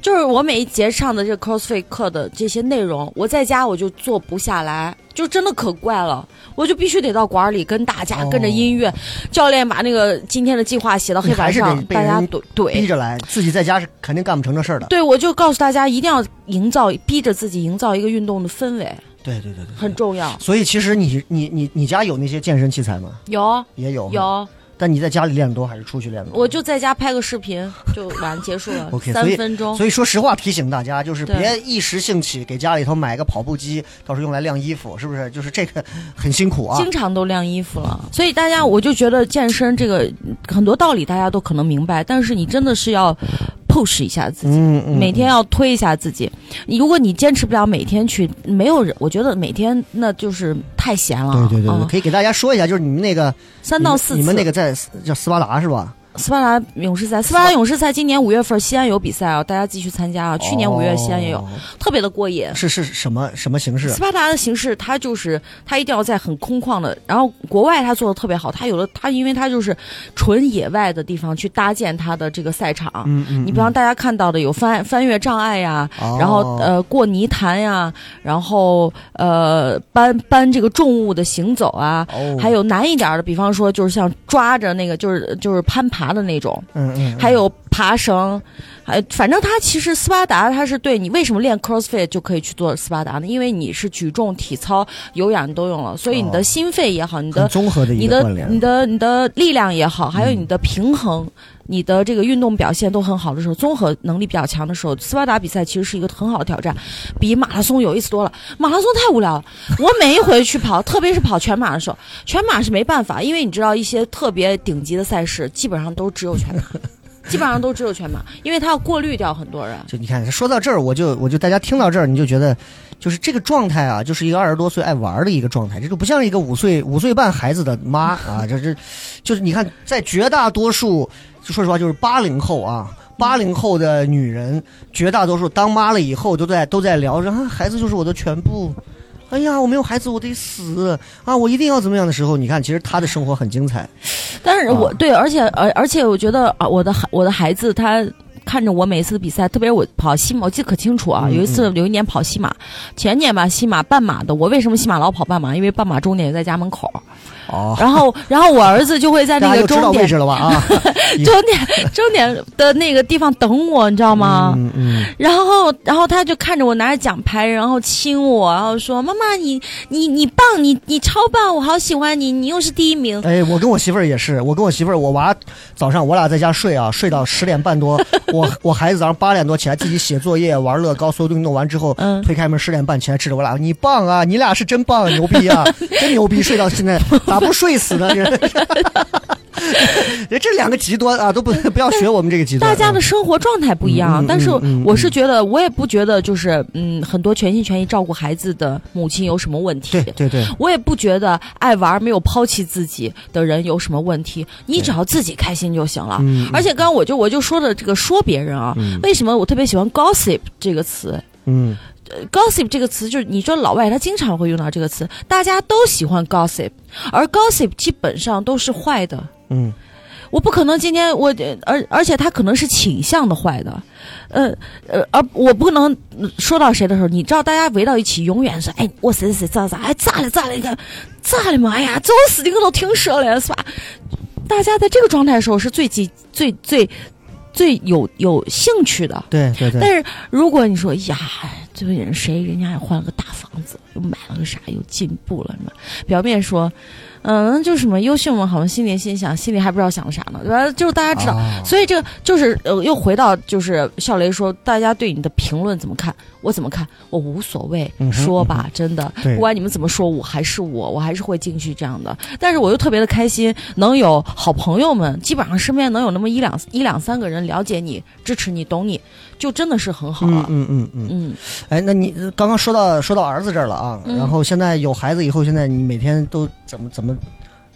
[SPEAKER 2] 就是我每一节上的这个 CrossFit 课的这些内容，我在家我就做不下来，就真的可怪了，我就必须得到馆里跟大家
[SPEAKER 1] 哦
[SPEAKER 2] 跟着音乐，教练把那个今天的计划写到黑板上大家怼怼
[SPEAKER 1] 逼着来，自己在家是肯定干不成这事儿的。
[SPEAKER 2] 对，我就告诉大家一定要营造，逼着自己营造一个运动的氛围，
[SPEAKER 1] 对对对对。
[SPEAKER 2] 很重要。
[SPEAKER 1] 所以其实你你你你家有那些健身器材吗？
[SPEAKER 2] 有
[SPEAKER 1] 也有。。
[SPEAKER 2] 有，
[SPEAKER 1] 但你在家里练的多还是出去练的多？
[SPEAKER 2] 我就在家拍个视频就完结束了
[SPEAKER 1] OK，
[SPEAKER 2] 三
[SPEAKER 1] 所以
[SPEAKER 2] 分钟。
[SPEAKER 1] 所以说实话提醒大家，就是
[SPEAKER 2] 对
[SPEAKER 1] 别一时兴起给家里头买个跑步机，到时候用来晾衣服，是不是？就是这个很辛苦啊。
[SPEAKER 2] 经常都晾衣服了，所以大家我就觉得健身这个很多道理大家都可能明白，但是你真的是要 push 一下自己，
[SPEAKER 1] 嗯嗯，
[SPEAKER 2] 每天要推一下自己。如果你坚持不了每天去，没有人，我觉得每天那就是太闲了。
[SPEAKER 1] 对对对可以给大家说一下，就是你们那个
[SPEAKER 2] 三到四次。
[SPEAKER 1] 你们那个在叫斯巴达是吧？
[SPEAKER 2] 斯巴达勇士赛，斯巴达勇士赛今年五月份西安有比赛啊，大家继续参加啊。去年五月西安也有，
[SPEAKER 1] 哦
[SPEAKER 2] 特别的过瘾。
[SPEAKER 1] 是是什么什么形式
[SPEAKER 2] 斯？巴达的形式，它就是它一定要在很空旷的，然后国外它做的特别好，它有的它因为它就是纯野外的地方去搭建它的这个赛场。
[SPEAKER 1] 嗯嗯，
[SPEAKER 2] 你比方大家看到的有翻翻越障碍呀，
[SPEAKER 1] 哦
[SPEAKER 2] 然后呃过泥潭呀，然后呃搬搬这个重物的行走啊，
[SPEAKER 1] 哦，
[SPEAKER 2] 还有难一点的，比方说就是像抓着那个就是就是攀爬的那种，
[SPEAKER 1] 嗯嗯，
[SPEAKER 2] 还有爬绳，还反正它其实斯巴达它是对你为什么练 CrossFit 就可以去做斯巴达呢？因为你是举重、体操、有氧都用了，所以你
[SPEAKER 1] 哦
[SPEAKER 2] 的心肺也好，你的
[SPEAKER 1] 综合的一
[SPEAKER 2] 你的。你的你的力量也好，还有你的平衡。你的这个运动表现都很好的时候，综合能力比较强的时候，斯巴达比赛其实是一个很好的挑战，比马拉松有意思多了。马拉松太无聊了，我每一回去跑，特别是跑全马的时候，全马是没办法，因为你知道一些特别顶级的赛事，基本上都只有全马，基本上都只有全马，因为它要过滤掉很多人。
[SPEAKER 1] 就你看，说到这儿，我就我就大家听到这儿，你就觉得，就是这个状态啊，就是一个二十多岁爱玩的一个状态，这就不像一个五岁五岁半孩子的妈啊，这这，就是你看，在绝大多数，就说实话，就是八零后啊。八零后的女人，绝大多数当妈了以后，都在都在聊着啊，孩子就是我的全部。哎呀，我没有孩子，我得死啊！我一定要怎么样的时候，你看，其实她的生活很精彩。
[SPEAKER 2] 但是我、
[SPEAKER 1] 啊
[SPEAKER 2] 对，而且而而且我觉得啊，我的孩我的孩子他。看着我每次的比赛，特别我跑西马，我记得可清楚啊。
[SPEAKER 1] 嗯
[SPEAKER 2] 有一次，有一年跑西马，前年吧，西马半马的。我为什么西马老跑半马？因为半马终点就在家门口。
[SPEAKER 1] 哦，
[SPEAKER 2] 然后，然后我儿子就会在那
[SPEAKER 1] 大家就知道
[SPEAKER 2] 个终点
[SPEAKER 1] 位置了吧？啊，
[SPEAKER 2] 终点终点的那个地方等我，你知道吗？
[SPEAKER 1] 嗯嗯，
[SPEAKER 2] 然后，然后他就看着我拿着奖牌，然后亲我，然后说：“妈妈，你你你棒，你你超棒，我好喜欢你，你又是第一名。
[SPEAKER 1] 哎，我跟我媳妇儿也是，我跟我媳妇儿，我娃早上我俩在家睡啊，睡到十点半多，我我孩子早上八点多起来自己写作业、玩乐高，所有东西弄完之后，
[SPEAKER 2] 嗯
[SPEAKER 1] 推开门十点半起来指着我俩，你棒啊，你俩是真棒，牛逼啊，真牛逼，睡到现在咋不睡死的？这 这两个极端啊，都不 不要学我们这个极端。
[SPEAKER 2] 大家的生活状态不一样，但是我是觉得，我也不觉得就是嗯，很多全心全意照顾孩子的母亲有什么问题。
[SPEAKER 1] 对对对，
[SPEAKER 2] 我也不觉得爱玩没有抛弃自己的人有什么问题，你只要自己开心就行了。
[SPEAKER 1] 嗯
[SPEAKER 2] 而且刚刚我就我就说的这个说别人啊，为什么我特别喜欢 gossip 这个词？
[SPEAKER 1] 嗯
[SPEAKER 2] gossip 这个词，就是你说老外他经常会用到这个词，大家都喜欢 gossip，而 gossip 基本上都是坏的。
[SPEAKER 1] 嗯
[SPEAKER 2] 我不可能今天我而而且他可能是倾向的坏的，呃呃，而我不可能呃说到谁的时候，你知道大家围到一起，永远是哎我谁谁谁咋咋，哎咋了咋了，你看咋了嘛，哎呀，走死你我都听说了是吧？大家在这个状态的时候是最积最最最有有兴趣的。
[SPEAKER 1] 对对对，
[SPEAKER 2] 但是如果你说呀，最近人谁人家也换了个大房子，又买了个啥，又进步了什么，表面说，嗯，就是什么优秀嘛，好像心里心想，心里还不知道想啥呢，对吧？就是大家知道，
[SPEAKER 1] 啊
[SPEAKER 2] 所以这个就是呃，又回到就是笑雷说，大家对你的评论怎么看？我怎么看？我无所谓，
[SPEAKER 1] 嗯
[SPEAKER 2] 说吧，真的，不管你们怎么说，我还是我，我还是会进去这样的。但是我又特别的开心，能有好朋友们，基本上身边能有那么一两一两三个人了解你、支持你、懂你，就真的是很好
[SPEAKER 1] 嗯
[SPEAKER 2] 了。
[SPEAKER 1] 嗯嗯嗯，
[SPEAKER 2] 嗯，
[SPEAKER 1] 哎，那你呃刚刚说到说到儿子这儿了啊，
[SPEAKER 2] 嗯
[SPEAKER 1] 然后现在有孩子以后，现在你每天都怎么怎么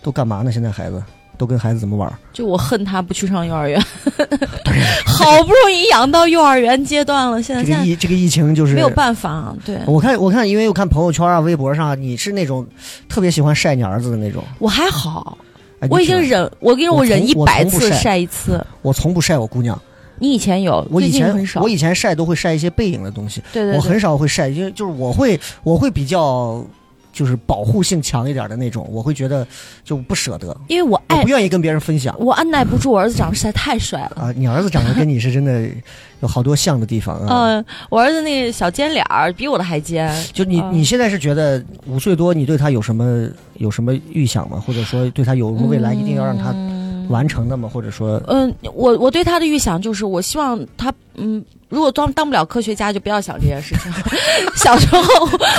[SPEAKER 1] 都干嘛呢？现在孩子都跟孩子怎么玩儿？
[SPEAKER 2] 就我恨他不去上幼儿园，好不容易养到幼儿园阶段了，现在
[SPEAKER 1] 这个疫这个疫情就是
[SPEAKER 2] 没有办法，对
[SPEAKER 1] 我看我看，因为我看朋友圈啊、微博上啊，你是那种特别喜欢晒你儿子的那种。
[SPEAKER 2] 我还好，
[SPEAKER 1] 哎
[SPEAKER 2] 我已经，忍，我跟你说，
[SPEAKER 1] 我
[SPEAKER 2] 我忍一百次
[SPEAKER 1] 晒
[SPEAKER 2] 一次。
[SPEAKER 1] 我从不晒我姑娘，
[SPEAKER 2] 你以前有，
[SPEAKER 1] 我以前
[SPEAKER 2] 很少。
[SPEAKER 1] 我以前晒都会晒一些背影的东西，
[SPEAKER 2] 对对对，
[SPEAKER 1] 我很少会晒，因为就是我会我会比较就是保护性强一点的那种，我会觉得就不舍得，
[SPEAKER 2] 因为我爱
[SPEAKER 1] 我不愿意跟别人分享。
[SPEAKER 2] 我按耐不住，我儿子长得实在太帅了。
[SPEAKER 1] 啊，你儿子长得跟你是真的有好多像的地方啊。
[SPEAKER 2] 嗯，我儿子那小尖脸儿比我的还尖。
[SPEAKER 1] 就你
[SPEAKER 2] 嗯
[SPEAKER 1] 你现在是觉得五岁多，你对他有什么有什么预想吗？或者说对他有什么未来一定要让他
[SPEAKER 2] 嗯
[SPEAKER 1] 完成的吗？或者说，
[SPEAKER 2] 嗯，我我对他的预想就是，我希望他嗯，如果当当不了科学家，就不要想这件事情。小时候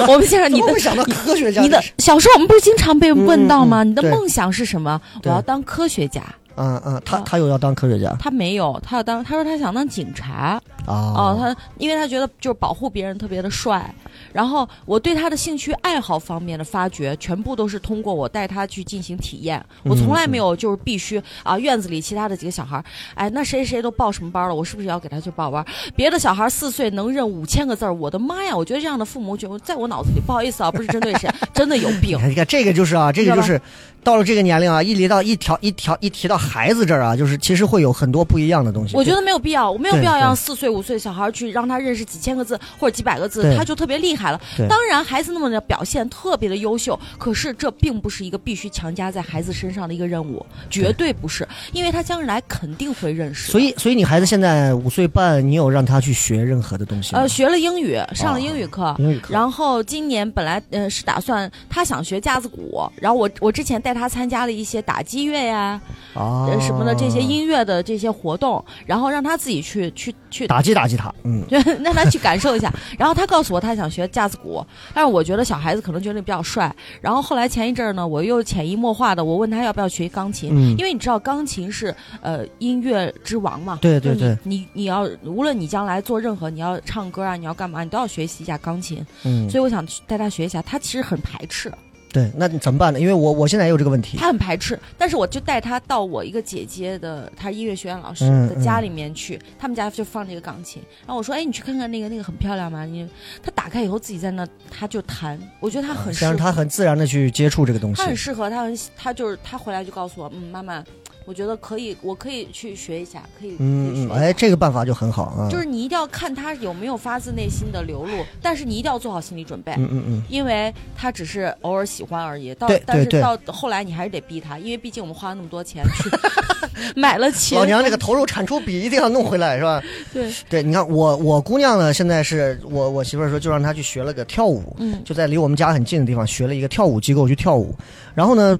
[SPEAKER 2] 我们先生，你的
[SPEAKER 1] 想到科学家
[SPEAKER 2] 你的？小时候我们不是经常被问到吗？你的梦想是什么？我要当科学家。
[SPEAKER 1] 嗯嗯，他
[SPEAKER 2] 啊
[SPEAKER 1] 他有要当科学家
[SPEAKER 2] 他没有，他要当，他说他想当警察。
[SPEAKER 1] 啊？
[SPEAKER 2] 哦，他因为他觉得就是保护别人特别的帅，然后我对他的兴趣爱好方面的发掘，全部都是通过我带他去进行体验。我从来没有就是必须啊，院子里其他的几个小孩儿，哎，那谁谁都报什么班了，我是不是也要给他去报班？别的小孩四岁能认五千个字儿，我的妈呀！我觉得这样的父母就在我脑子里，不好意思啊，不是针对谁，真的有病
[SPEAKER 1] 你看，这个就是啊，这个就是到了这个年龄啊，一离到一条一条一提到孩子这儿啊，就是其实会有很多不一样的东西。
[SPEAKER 2] 我觉得没有必要，我没有必要让四岁五岁小孩去让他认识几千个字或者几百个字，他就特别厉害了。当然，孩子那么的表现特别的优秀，可是这并不是一个必须强加在孩子身上的一个任务，绝对不是，因为他将来肯定会认识。
[SPEAKER 1] 所以，所以你孩子现在五岁半，你有让他去学任何的东西吗？
[SPEAKER 2] 呃，学了英语，上了英语课。
[SPEAKER 1] 英语课，
[SPEAKER 2] 然后今年本来呃是打算他想学架子鼓，然后我我之前带他参加了一些打击乐呀、
[SPEAKER 1] 啊
[SPEAKER 2] 呃什么的这些音乐的这些活动，然后让他自己去去去
[SPEAKER 1] 打击打击他，嗯，
[SPEAKER 2] 让他去感受一下。然后他告诉我他想学架子鼓，但是我觉得小孩子可能觉得比较帅。然后后来前一阵儿呢，我又潜移默化的我问他要不要学钢琴，
[SPEAKER 1] 嗯
[SPEAKER 2] 因为你知道钢琴是呃音乐之王嘛。
[SPEAKER 1] 对对对
[SPEAKER 2] 你你你要无论你将来做任何你要唱歌啊，你要干嘛，你都要学习一下钢琴。
[SPEAKER 1] 嗯，
[SPEAKER 2] 所以我想去带他学一下，他其实很排斥，
[SPEAKER 1] 对，那你怎么办呢？因为我我现在也有这个问题，
[SPEAKER 2] 他很排斥，但是我就带他到我一个姐姐的，她音乐学院老师
[SPEAKER 1] 嗯
[SPEAKER 2] 的家里面去，他们家就放这个钢琴，然后我说，哎，你去看看那个那个很漂亮吗？你他打开以后自己在那他就弹，我觉得他很适合，
[SPEAKER 1] 他很自然的去接触这个东西
[SPEAKER 2] 他。很适合，他很他就是他回来就告诉我，嗯，妈妈，我觉得可以，我可以去学一下，可以，
[SPEAKER 1] 嗯嗯，哎，这个办法就很好啊。
[SPEAKER 2] 就是你一定要看他有没有发自内心的流露，但是你一定要做好心理准备。
[SPEAKER 1] 嗯嗯嗯，
[SPEAKER 2] 因为他只是偶尔喜欢而已，到
[SPEAKER 1] 对
[SPEAKER 2] 但是到后来你还是得逼他，因为毕竟我们花了那么多钱去 买了琴。
[SPEAKER 1] 老娘这个投入产出比一定要弄回来，是吧？
[SPEAKER 2] 对，
[SPEAKER 1] 对，你看我我姑娘呢，现在是我我媳妇儿说就让她去学了个跳舞，
[SPEAKER 2] 嗯
[SPEAKER 1] 就在离我们家很近的地方学了一个跳舞机构去跳舞，然后呢。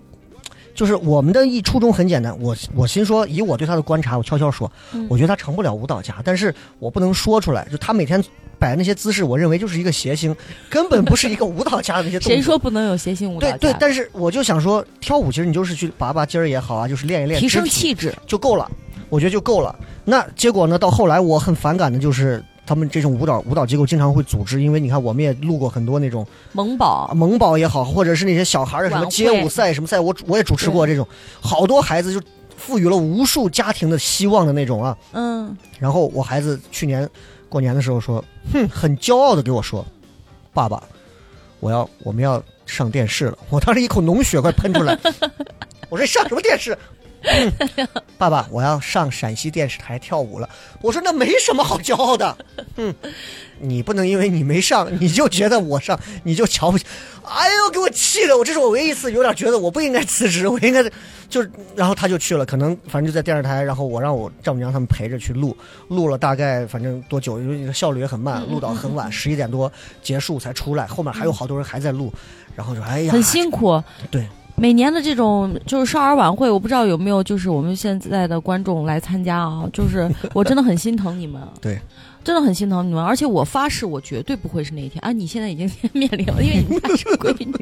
[SPEAKER 1] 就是我们的一初衷很简单，我我心说，以我对他的观察，我悄悄说，
[SPEAKER 2] 嗯
[SPEAKER 1] 我觉得他成不了舞蹈家，但是我不能说出来。就他每天摆那些姿势，我认为就是一个谐星，根本不是一个舞蹈家的那些动作。
[SPEAKER 2] 谁说不能有谐星舞蹈家？
[SPEAKER 1] 对对，但是我就想说，跳舞其实你就是去拔拔筋儿也好啊，就是练一练
[SPEAKER 2] 提升气质。
[SPEAKER 1] 就够了，我觉得就够了。那结果呢？到后来我很反感的就是他们这种舞蹈舞蹈机构经常会组织，因为你看我们也录过很多那种
[SPEAKER 2] 萌宝，
[SPEAKER 1] 萌宝也好，或者是那些小孩的什么街舞赛什么赛，我我也主持过这种，好多孩子就赋予了无数家庭的希望的那种啊。
[SPEAKER 2] 嗯，
[SPEAKER 1] 然后我孩子去年过年的时候说，哼，很骄傲的给我说，爸爸，我要我们要上电视了。我当时一口脓血快喷出来，我说上什么电视？嗯 爸爸，我要上陕西电视台跳舞了。我说那没什么好骄傲的，嗯，你不能因为你没上，你就觉得我上，你就瞧不起。哎呦，给我气的！我这是我唯一一次有点觉得我不应该辞职，我应该就是，然后他就去了，可能反正就在电视台，然后我让我丈母娘他们陪着去录，录了大概反正多久，因为效率也很慢，录到很晚，十一点多结束才出来，后面还有好多人还在录，然后说哎呀，
[SPEAKER 2] 很辛苦。
[SPEAKER 1] 对，
[SPEAKER 2] 每年的这种就是少儿晚会，我不知道有没有就是我们现在的观众来参加啊？就是 我真的很心疼你们，
[SPEAKER 1] 对，
[SPEAKER 2] 真的很心疼你们，而且我发誓，我绝对不会是那一天。啊！你现在已经面临了，因为你家是闺女，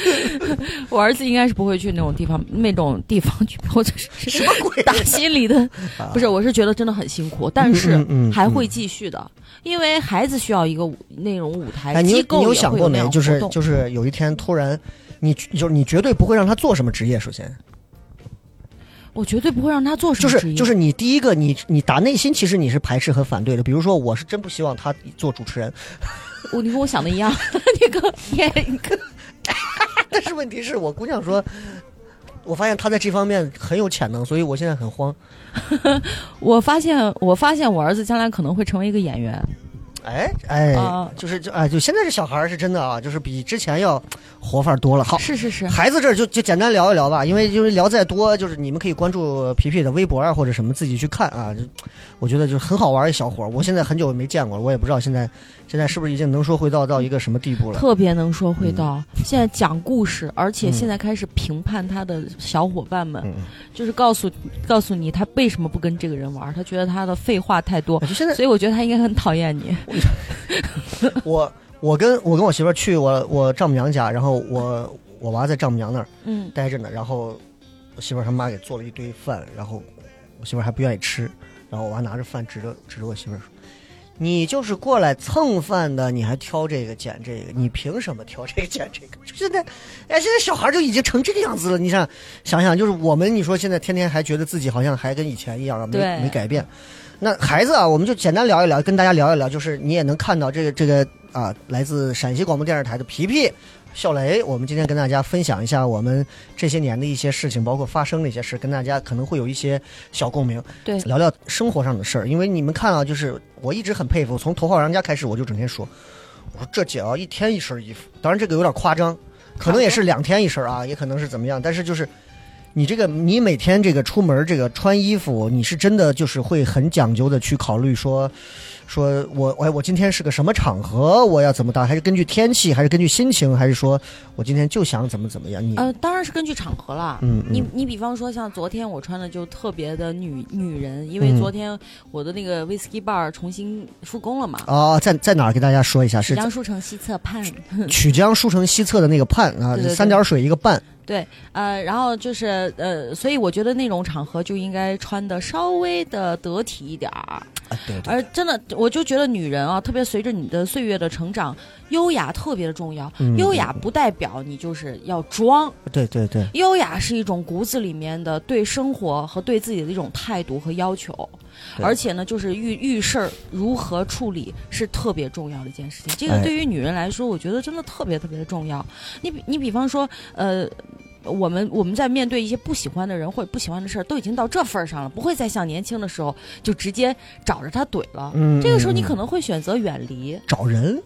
[SPEAKER 2] 我儿子应该是不会去那种地方那种地方去，我就是
[SPEAKER 1] 什么鬼？
[SPEAKER 2] 打心里的。不是，我是觉得真的很辛苦，但是还会继续的，因为孩子需要一个舞那种舞台，
[SPEAKER 1] 哎，你有
[SPEAKER 2] 机构
[SPEAKER 1] 你有？想过没？就是就是有一天突然，你就是你绝对不会让他做什么职业，首先。
[SPEAKER 2] 我绝对不会让他做什么职业，
[SPEAKER 1] 是就是你第一个你你打内心其实你是排斥和反对的，比如说我是真不希望他做主持人，
[SPEAKER 2] 我你跟我想的一样，你跟你你个。
[SPEAKER 1] 但是问题是我姑娘说。我发现他在这方面很有潜能，所以我现在很慌。
[SPEAKER 2] 我发现我发现我儿子将来可能会成为一个演员，
[SPEAKER 1] 哎哎，
[SPEAKER 2] 啊
[SPEAKER 1] 就是就哎，就现在这小孩儿是真的啊，就是比之前要活法多了。好，
[SPEAKER 2] 是是是，
[SPEAKER 1] 孩子这儿就就简单聊一聊吧，因为因为聊再多，就是你们可以关注皮皮的微博啊或者什么自己去看啊。就我觉得就是很好玩一小伙儿，我现在很久没见过了，我也不知道现在现在是不是已经能说会道到一个什么地步了。
[SPEAKER 2] 特别能说会道。现在讲故事，而且
[SPEAKER 1] 嗯
[SPEAKER 2] 现在开始评判他的小伙伴们，
[SPEAKER 1] 嗯，
[SPEAKER 2] 就是告诉告诉你他为什么不跟这个人玩，他觉得他的废话太多，
[SPEAKER 1] 就现在
[SPEAKER 2] 所以我觉得他应该很讨厌你。
[SPEAKER 1] 我我跟我跟我媳妇儿去我我丈母娘家，然后我我娃在丈母娘那儿
[SPEAKER 2] 嗯，
[SPEAKER 1] 待着呢，然后我媳妇儿他妈给做了一堆饭，然后我媳妇儿还不愿意吃，然后我娃拿着饭指着指着我媳妇儿说：“你就是过来蹭饭的，你还挑这个捡这个，你凭什么挑这个捡这个？”就现在，哎，现在小孩就已经成这个样子了。你想想想，就是我们，你说现在天天还觉得自己好像还跟以前一样啊，没没改变。那孩子啊，我们就简单聊一聊，跟大家聊一聊，就是你也能看到这个这个啊，来自陕西广播电视台的皮皮。笑雷，我们今天跟大家分享一下我们这些年的一些事情，包括发生的一些事，跟大家可能会有一些小共鸣。
[SPEAKER 2] 对
[SPEAKER 1] 聊聊生活上的事儿。因为你们看啊，就是我一直很佩服，从头号玩家开始，我就整天说，我说这姐啊，一天一身衣服，当然这个有点夸张，可能也是两天一身啊，也可能是怎么样，但是就是。你这个，你每天这个出门这个穿衣服，你是真的就是会很讲究的去考虑说，说我哎我今天是个什么场合，我要怎么搭，还是根据天气，还是根据心情，还是说我今天就想怎么怎么样？你
[SPEAKER 2] 呃，当然是根据场合了。
[SPEAKER 1] 嗯嗯
[SPEAKER 2] 你你比方说像昨天我穿的就特别的女女人，因为
[SPEAKER 1] 嗯
[SPEAKER 2] 昨天我的那个 whisky bar 重新复工了嘛。
[SPEAKER 1] 啊、在在哪儿给大家说一下？是
[SPEAKER 2] 曲江书城西侧畔，
[SPEAKER 1] 曲江书城西侧的那个畔啊，
[SPEAKER 2] 对对对
[SPEAKER 1] 三点水一个半。
[SPEAKER 2] 对，呃，然后就是呃，所以我觉得那种场合就应该穿的稍微的得体一点儿。
[SPEAKER 1] 啊，对对，
[SPEAKER 2] 而真的，我就觉得女人啊，特别随着你的岁月的成长，优雅特别的重要。
[SPEAKER 1] 嗯
[SPEAKER 2] 优雅不代表你就是要装，
[SPEAKER 1] 对对对，
[SPEAKER 2] 优雅是一种骨子里面的对生活和对自己的一种态度和要求。而且呢，就是遇遇事儿如何处理是特别重要的一件事情。这个
[SPEAKER 1] 哎
[SPEAKER 2] 对于女人来说，我觉得真的特别特别的重要。你比你比方说，呃。我们我们在面对一些不喜欢的人或者不喜欢的事儿，都已经到这份儿上了，不会再像年轻的时候就直接找着他怼了。
[SPEAKER 1] 嗯
[SPEAKER 2] 这个时候你
[SPEAKER 1] 嗯
[SPEAKER 2] 可能会选择远离。
[SPEAKER 1] 找人，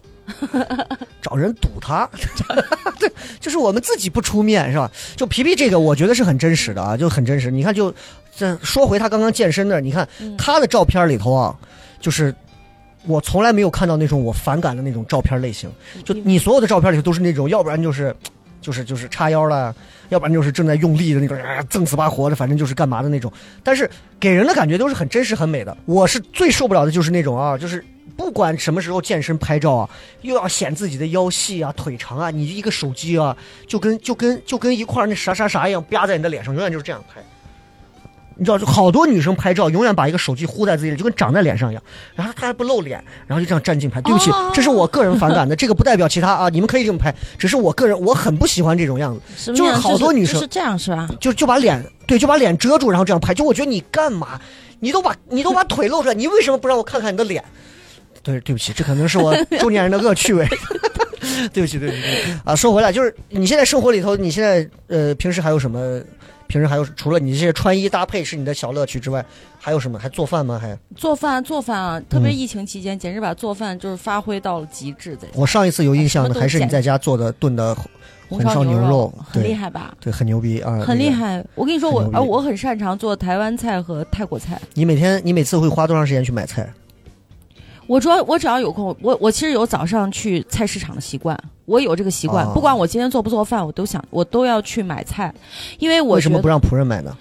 [SPEAKER 1] 找人堵他，对，就是我们自己不出面是吧？就皮皮这个，我觉得是很真实的啊，就很真实。你看就，这说回他刚刚健身那儿，你看
[SPEAKER 2] 嗯
[SPEAKER 1] 他的照片里头啊，就是我从来没有看到那种我反感的那种照片类型。就你所有的照片里头都是那种，要不然就是。就是就是叉腰了，要不然就是正在用力的那种，啊、挣死巴活的，反正就是干嘛的那种。但是给人的感觉都是很真实、很美的。我是最受不了的就是那种啊，就是不管什么时候健身拍照啊，又要显自己的腰细啊、腿长啊，你一个手机啊，就跟就跟就跟一块儿那啥啥啥一样啪在你的脸上，永远就是这样拍。你知道，就好多女生拍照，永远把一个手机糊在自己脸，就跟长在脸上一样，然后她还不露脸，然后就这样站近拍。对不起
[SPEAKER 2] 哦，
[SPEAKER 1] 这是我个人反感的，这个不代表其他啊，你们可以这么拍，只是我个人我很不喜欢这种样子。就是好多女生
[SPEAKER 2] 是这样是吧？
[SPEAKER 1] 就就把脸对，就把脸遮住，然后这样拍。就我觉得你干嘛？你都把你都把腿露出来，你为什么不让我看看你的脸？对，对不起，这可能是我 中年人的恶趣味。对不起，对不起，对不起啊！说回来，就是你现在生活里头，你现在呃，平时还有什么？平时还有除了你这些穿衣搭配是你的小乐趣之外，还有什么？还做饭吗？还
[SPEAKER 2] 做饭做饭啊，特别
[SPEAKER 1] 嗯
[SPEAKER 2] 疫情期间，简直把做饭就是发挥到了极致，在
[SPEAKER 1] 我上一次有印象的还是你在家做的炖的
[SPEAKER 2] 红
[SPEAKER 1] 红烧牛
[SPEAKER 2] 牛
[SPEAKER 1] 肉
[SPEAKER 2] 很厉害吧？
[SPEAKER 1] 对，很牛逼啊，
[SPEAKER 2] 很厉。害，我跟你说，我
[SPEAKER 1] 很牛逼
[SPEAKER 2] 而我很擅长做台湾菜和泰国菜。
[SPEAKER 1] 你每天你每次会花多长时间去买菜？
[SPEAKER 2] 我主要我只要有空，我我其实有早上去菜市场的习惯，我有这个习惯，
[SPEAKER 1] 哦
[SPEAKER 2] 不管我今天做不做饭，我都想我都要去买菜，因为我
[SPEAKER 1] 为什么不让仆人买呢？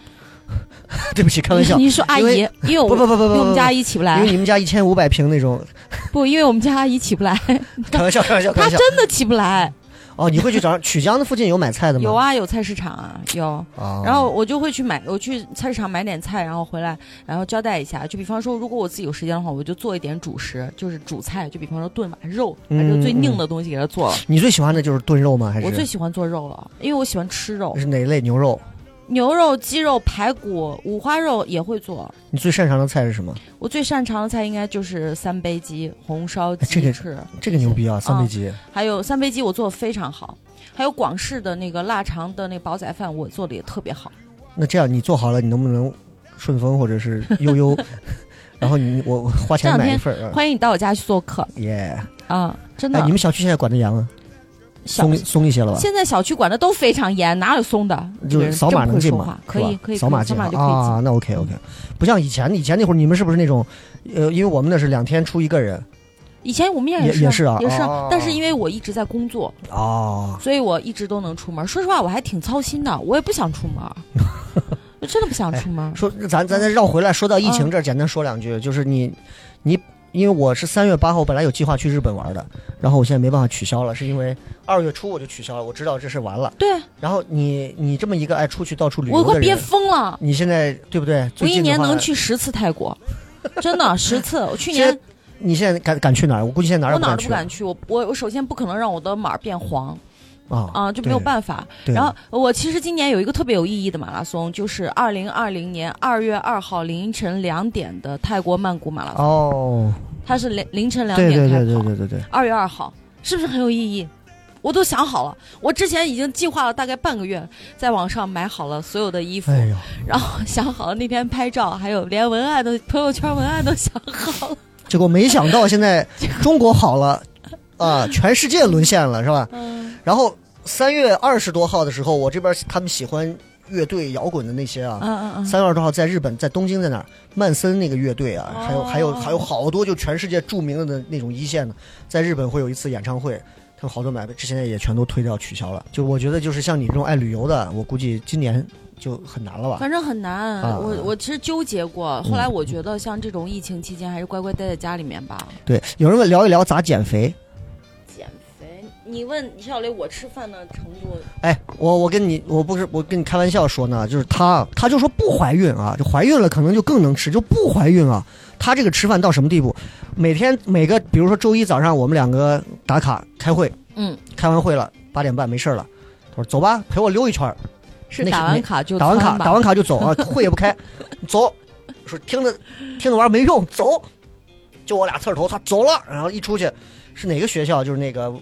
[SPEAKER 1] 对不起，开玩笑。
[SPEAKER 2] 你说阿姨，因为我
[SPEAKER 1] 不不不不不，
[SPEAKER 2] 因为我们家阿姨起不来
[SPEAKER 1] 因为，你们家一千五百平那种，
[SPEAKER 2] 不，因为我们家阿姨起不来，
[SPEAKER 1] 开玩笑，开玩笑，开
[SPEAKER 2] 她。真的起不来。
[SPEAKER 1] 哦，你会去找曲江的附近有买菜的吗？
[SPEAKER 2] 有。啊，有菜市场啊，有。
[SPEAKER 1] 啊。
[SPEAKER 2] 然后我就会去买，我去菜市场买点菜，然后回来，然后交代一下。就比方说，如果我自己有时间的话，我就做一点主食，就是主菜。就比方说炖把肉，把这个最硬的东西给它做了。
[SPEAKER 1] 你最喜欢的就是炖肉吗？还是
[SPEAKER 2] 我最喜欢做肉了，因为我喜欢吃肉，
[SPEAKER 1] 是哪一类牛肉？
[SPEAKER 2] 牛肉、鸡肉、排骨、五花肉也会做。
[SPEAKER 1] 你最擅长的菜是什么？
[SPEAKER 2] 我最擅长的菜应该就是三杯鸡、红烧
[SPEAKER 1] 哎这个
[SPEAKER 2] 鸡翅，
[SPEAKER 1] 这个牛逼啊！三杯鸡，
[SPEAKER 2] 还有三杯鸡我做的非常好，还有广式的那个腊肠的那个煲仔饭我做的也特别好。
[SPEAKER 1] 那这样你做好了，你能不能顺丰或者是悠悠？然后你我我花钱买一份
[SPEAKER 2] 欢迎你到我家去做客
[SPEAKER 1] 耶！
[SPEAKER 2] 啊！真的，
[SPEAKER 1] 哎，你们小区现在管得严吗？
[SPEAKER 2] 小
[SPEAKER 1] 松松一些了吧？
[SPEAKER 2] 现在小区管的都非常严，哪有松的？
[SPEAKER 1] 就是扫码能进
[SPEAKER 2] 吗
[SPEAKER 1] 吗？？
[SPEAKER 2] 可以可以，
[SPEAKER 1] 扫码进啊。那 OK OK，不像以前，以前那会儿你们是不是那种，呃，因为我们那是两天出一个人
[SPEAKER 2] 以前我们也是
[SPEAKER 1] 也也是啊
[SPEAKER 2] 也是
[SPEAKER 1] 哦
[SPEAKER 2] 但是因为我一直在工作，
[SPEAKER 1] 哦。
[SPEAKER 2] 所以我一直都能出门。说实话，我还挺操心的，我也不想出门，我真的不想出门。
[SPEAKER 1] 说咱咱再绕回来，说到疫情
[SPEAKER 2] 嗯
[SPEAKER 1] 这儿，简单说两句，就是你你，因为我是三月八号本来有计划去日本玩的，然后我现在没办法取消了，是因为二月初我就取消了，我知道这事完了。
[SPEAKER 2] 对
[SPEAKER 1] 然后你你这么一个爱出去到处旅游
[SPEAKER 2] 我快憋疯了，
[SPEAKER 1] 你现在对不对？
[SPEAKER 2] 我一年能，去十次泰国，真的十次。我去年
[SPEAKER 1] 你现在敢敢去哪儿？我估计现在哪儿
[SPEAKER 2] 我哪儿
[SPEAKER 1] 也不敢去
[SPEAKER 2] 都不敢去，我我我首先不可能让我的码变黄
[SPEAKER 1] 啊
[SPEAKER 2] 啊，就没有办法。然后我其实今年有一个特别有意义的马拉松，就是二零二零年二月二号凌晨两点的泰国曼谷马拉松，
[SPEAKER 1] 哦，
[SPEAKER 2] 它是凌凌晨两
[SPEAKER 1] 对对对
[SPEAKER 2] 点开跑，
[SPEAKER 1] 对对对对，
[SPEAKER 2] 二月二号，是不是很有意义？我都想好了，我之前已经计划了大概半个月，在网上买好了所有的衣服，
[SPEAKER 1] 哎呦，
[SPEAKER 2] 然后想好了那天拍照，还有连文案都朋友圈文案都想好了。
[SPEAKER 1] 结果没想到现在 中国好了啊，全世界沦陷了是吧？
[SPEAKER 2] 嗯，
[SPEAKER 1] 然后三月二十多号的时候，我这边他们喜欢乐队摇滚的那些啊，
[SPEAKER 2] 嗯嗯嗯，
[SPEAKER 1] 三月二十多号在日本，在东京在哪儿？曼森那个乐队啊，还有
[SPEAKER 2] 哦
[SPEAKER 1] 还有还有好多就全世界著名的那种一线的，在日本会有一次演唱会，他们好多买这现在也全都推掉取消了。就我觉得就是像你这种爱旅游的，我估计今年就很难了吧？
[SPEAKER 2] 反正很难。
[SPEAKER 1] 啊
[SPEAKER 2] 我我其实纠结过，后来我觉得像这种疫情期间，还是乖乖待在家里面吧。
[SPEAKER 1] 对，有人问聊一聊咋减肥。
[SPEAKER 2] 你问李小雷我吃饭的程度，
[SPEAKER 1] 哎，我我跟你我不是我跟你开玩笑说呢，就是他他就说不怀孕啊，就怀孕了可能就更能吃，就不怀孕啊。他这个吃饭到什么地步？每天每个比如说周一早上我们两个打卡开会，
[SPEAKER 2] 嗯，
[SPEAKER 1] 开完会了八点半没事儿了，他说走吧，陪我溜一圈儿。
[SPEAKER 2] 是打完卡就
[SPEAKER 1] 打完卡打完卡就走啊，会也不开，走。说听着听着玩意儿没用，走。就我俩刺儿头，他走了，然后一出去是哪个学校？就是那个、呃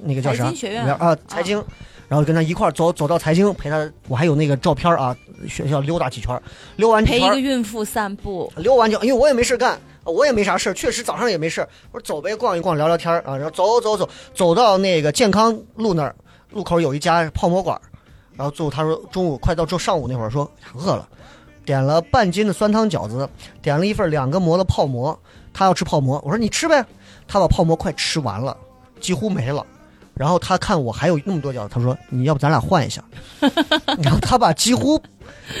[SPEAKER 1] 那个叫啥？
[SPEAKER 2] 财经学院
[SPEAKER 1] 啊，财经。然后跟他一块儿走走到财经，陪他，我还有那个照片啊，学校溜达几圈，溜完圈
[SPEAKER 2] 陪一个孕妇散步。
[SPEAKER 1] 溜完就，因为我也没事干，我也没啥事，确实早上也没事。我说走呗，逛一逛，聊聊天儿啊，然后走走走，走到那个健康路那儿，路口有一家泡馍馆儿，然后最后他说中午快到中上午那会儿说饿了，点了半斤的酸汤饺子，点了一份两个馍的泡馍，他要吃泡馍，我说你吃呗，他把泡馍快吃完了，几乎没了。然后他看我还有那么多饺子，他说：“你要不咱俩换一下？” 然后他把几乎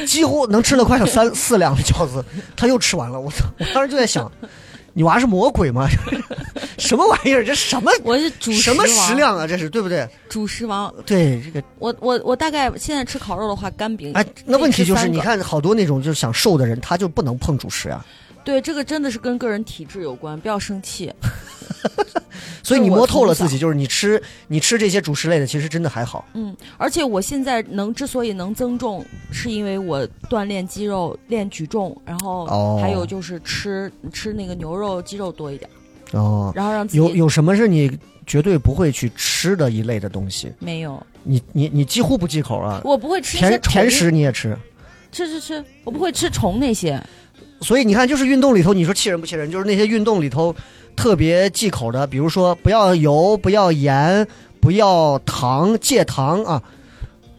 [SPEAKER 1] 几乎能吃的快有三 四两的饺子，他又吃完了。我操！我当时就在想，你娃是魔鬼吗？什么玩意儿？这什么
[SPEAKER 2] 我是主食
[SPEAKER 1] 什么食？量啊？这是对不对？
[SPEAKER 2] 主食王。
[SPEAKER 1] 对这个
[SPEAKER 2] 我我我大概现在吃烤肉的话，干饼。
[SPEAKER 1] 哎，那问题就是，你看好多那种就是想瘦的人，他就不能碰主食啊。
[SPEAKER 2] 对这个真的是跟个人体质有关，不要生气。
[SPEAKER 1] 所以你摸透了自己，就是你吃你吃这些主食类的，其实真的还好。
[SPEAKER 2] 嗯，而且我现在能之所以能增重，是因为我锻炼肌肉、练举重，然后
[SPEAKER 1] 哦
[SPEAKER 2] 还有就是吃吃那个牛肉、鸡肉多一点。
[SPEAKER 1] 哦，
[SPEAKER 2] 然后让自己
[SPEAKER 1] 有有什么是你绝对不会去吃的一类的东西？
[SPEAKER 2] 没有？
[SPEAKER 1] 你你你几乎不忌口啊？
[SPEAKER 2] 我不会吃
[SPEAKER 1] 甜甜食你也吃，
[SPEAKER 2] 吃吃吃，我不会吃虫那些。
[SPEAKER 1] 所以你看，就是运动里头，你说气人不气人？就是那些运动里头特别忌口的，比如说不要油、不要盐、不要糖、戒糖啊，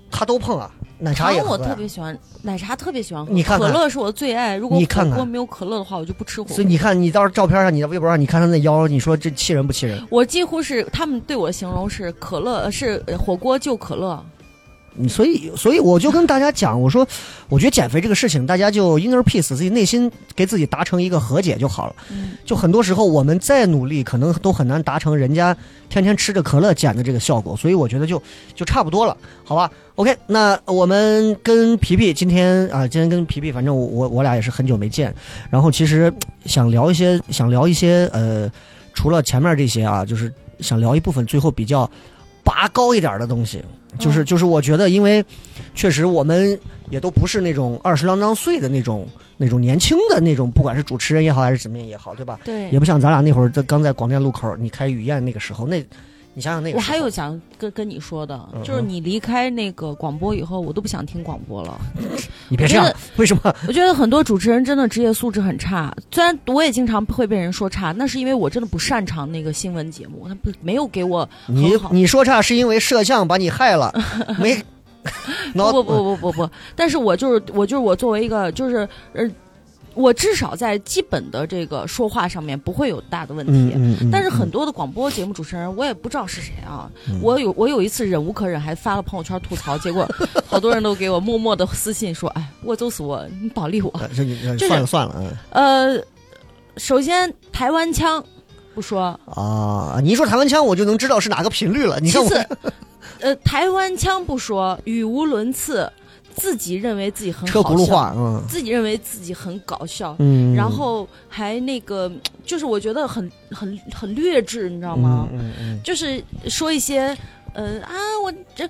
[SPEAKER 1] 他都碰啊。奶茶也喝呀
[SPEAKER 2] 特别喜欢，奶茶特别喜欢喝。
[SPEAKER 1] 你看看
[SPEAKER 2] 可乐是我的最爱。如果火锅没有可乐的话，我就不吃火锅。
[SPEAKER 1] 所以你看，你到时候照片上，你在微博上，你看他那腰，你说这气人不气人？
[SPEAKER 2] 我几乎是他们对我的形容是可乐，呃是呃火锅就可乐。
[SPEAKER 1] 你所以，所以我就跟大家讲，我说，我觉得减肥这个事情，大家就 inner peace，自己内心给自己达成一个和解就好了。
[SPEAKER 2] 嗯，
[SPEAKER 1] 就很多时候我们再努力，可能都很难达成人家天天吃着可乐减的这个效果。所以我觉得就就差不多了，好吧？OK，那我们跟皮皮今天啊，今天跟皮皮，反正我我我俩也是很久没见，然后其实想聊一些，想聊一些呃，除了前面这些啊，就是想聊一部分最后比较拔高一点的东西。就是
[SPEAKER 2] 嗯
[SPEAKER 1] 就是，我觉得，因为确实我们也都不是那种二十啷当岁的那种那种年轻的那种，不管是主持人也好，还是怎么样也好，对吧？
[SPEAKER 2] 对
[SPEAKER 1] 也不像咱俩那会儿在刚在广电路口你开雨燕那个时候，那你想想那个，
[SPEAKER 2] 我还有想跟跟你说的
[SPEAKER 1] 嗯，
[SPEAKER 2] 就是你离开那个广播以后，我都不想听广播了。
[SPEAKER 1] 你别这样，为什么？
[SPEAKER 2] 我觉得很多主持人真的职业素质很差，虽然我也经常会被人说差，那是因为我真的不擅长那个新闻节目，他不没有给我
[SPEAKER 1] 你。你说差是因为摄像把你害了，没？
[SPEAKER 2] 不不不不不不，但是我就是我就是我作为一个就是呃，我至少在基本的这个说话上面不会有大的问题。
[SPEAKER 1] 嗯嗯嗯，
[SPEAKER 2] 但是很
[SPEAKER 1] 嗯
[SPEAKER 2] 多的广播节目主持人，我也不知道是谁啊。
[SPEAKER 1] 嗯
[SPEAKER 2] 我有我有一次忍无可忍，还发了朋友圈吐槽，结果 好多人都给我默默的私信说：“哎，我揍死我，你保利我。
[SPEAKER 1] 呃 这这算了算了，嗯”
[SPEAKER 2] 呃，首先台湾腔不说，
[SPEAKER 1] 啊，你一说台湾腔，我就能知道是哪个频率了。你看我，
[SPEAKER 2] 其次，呃，台湾腔不说，语无伦次，自己认为自己很
[SPEAKER 1] 车
[SPEAKER 2] 好笑
[SPEAKER 1] 轱辘话，嗯。
[SPEAKER 2] 自己认为自己很搞笑，
[SPEAKER 1] 嗯，
[SPEAKER 2] 然后还那个，就是我觉得很很很劣质，你知道吗？
[SPEAKER 1] 嗯嗯嗯。
[SPEAKER 2] 就是说一些，呃啊，我这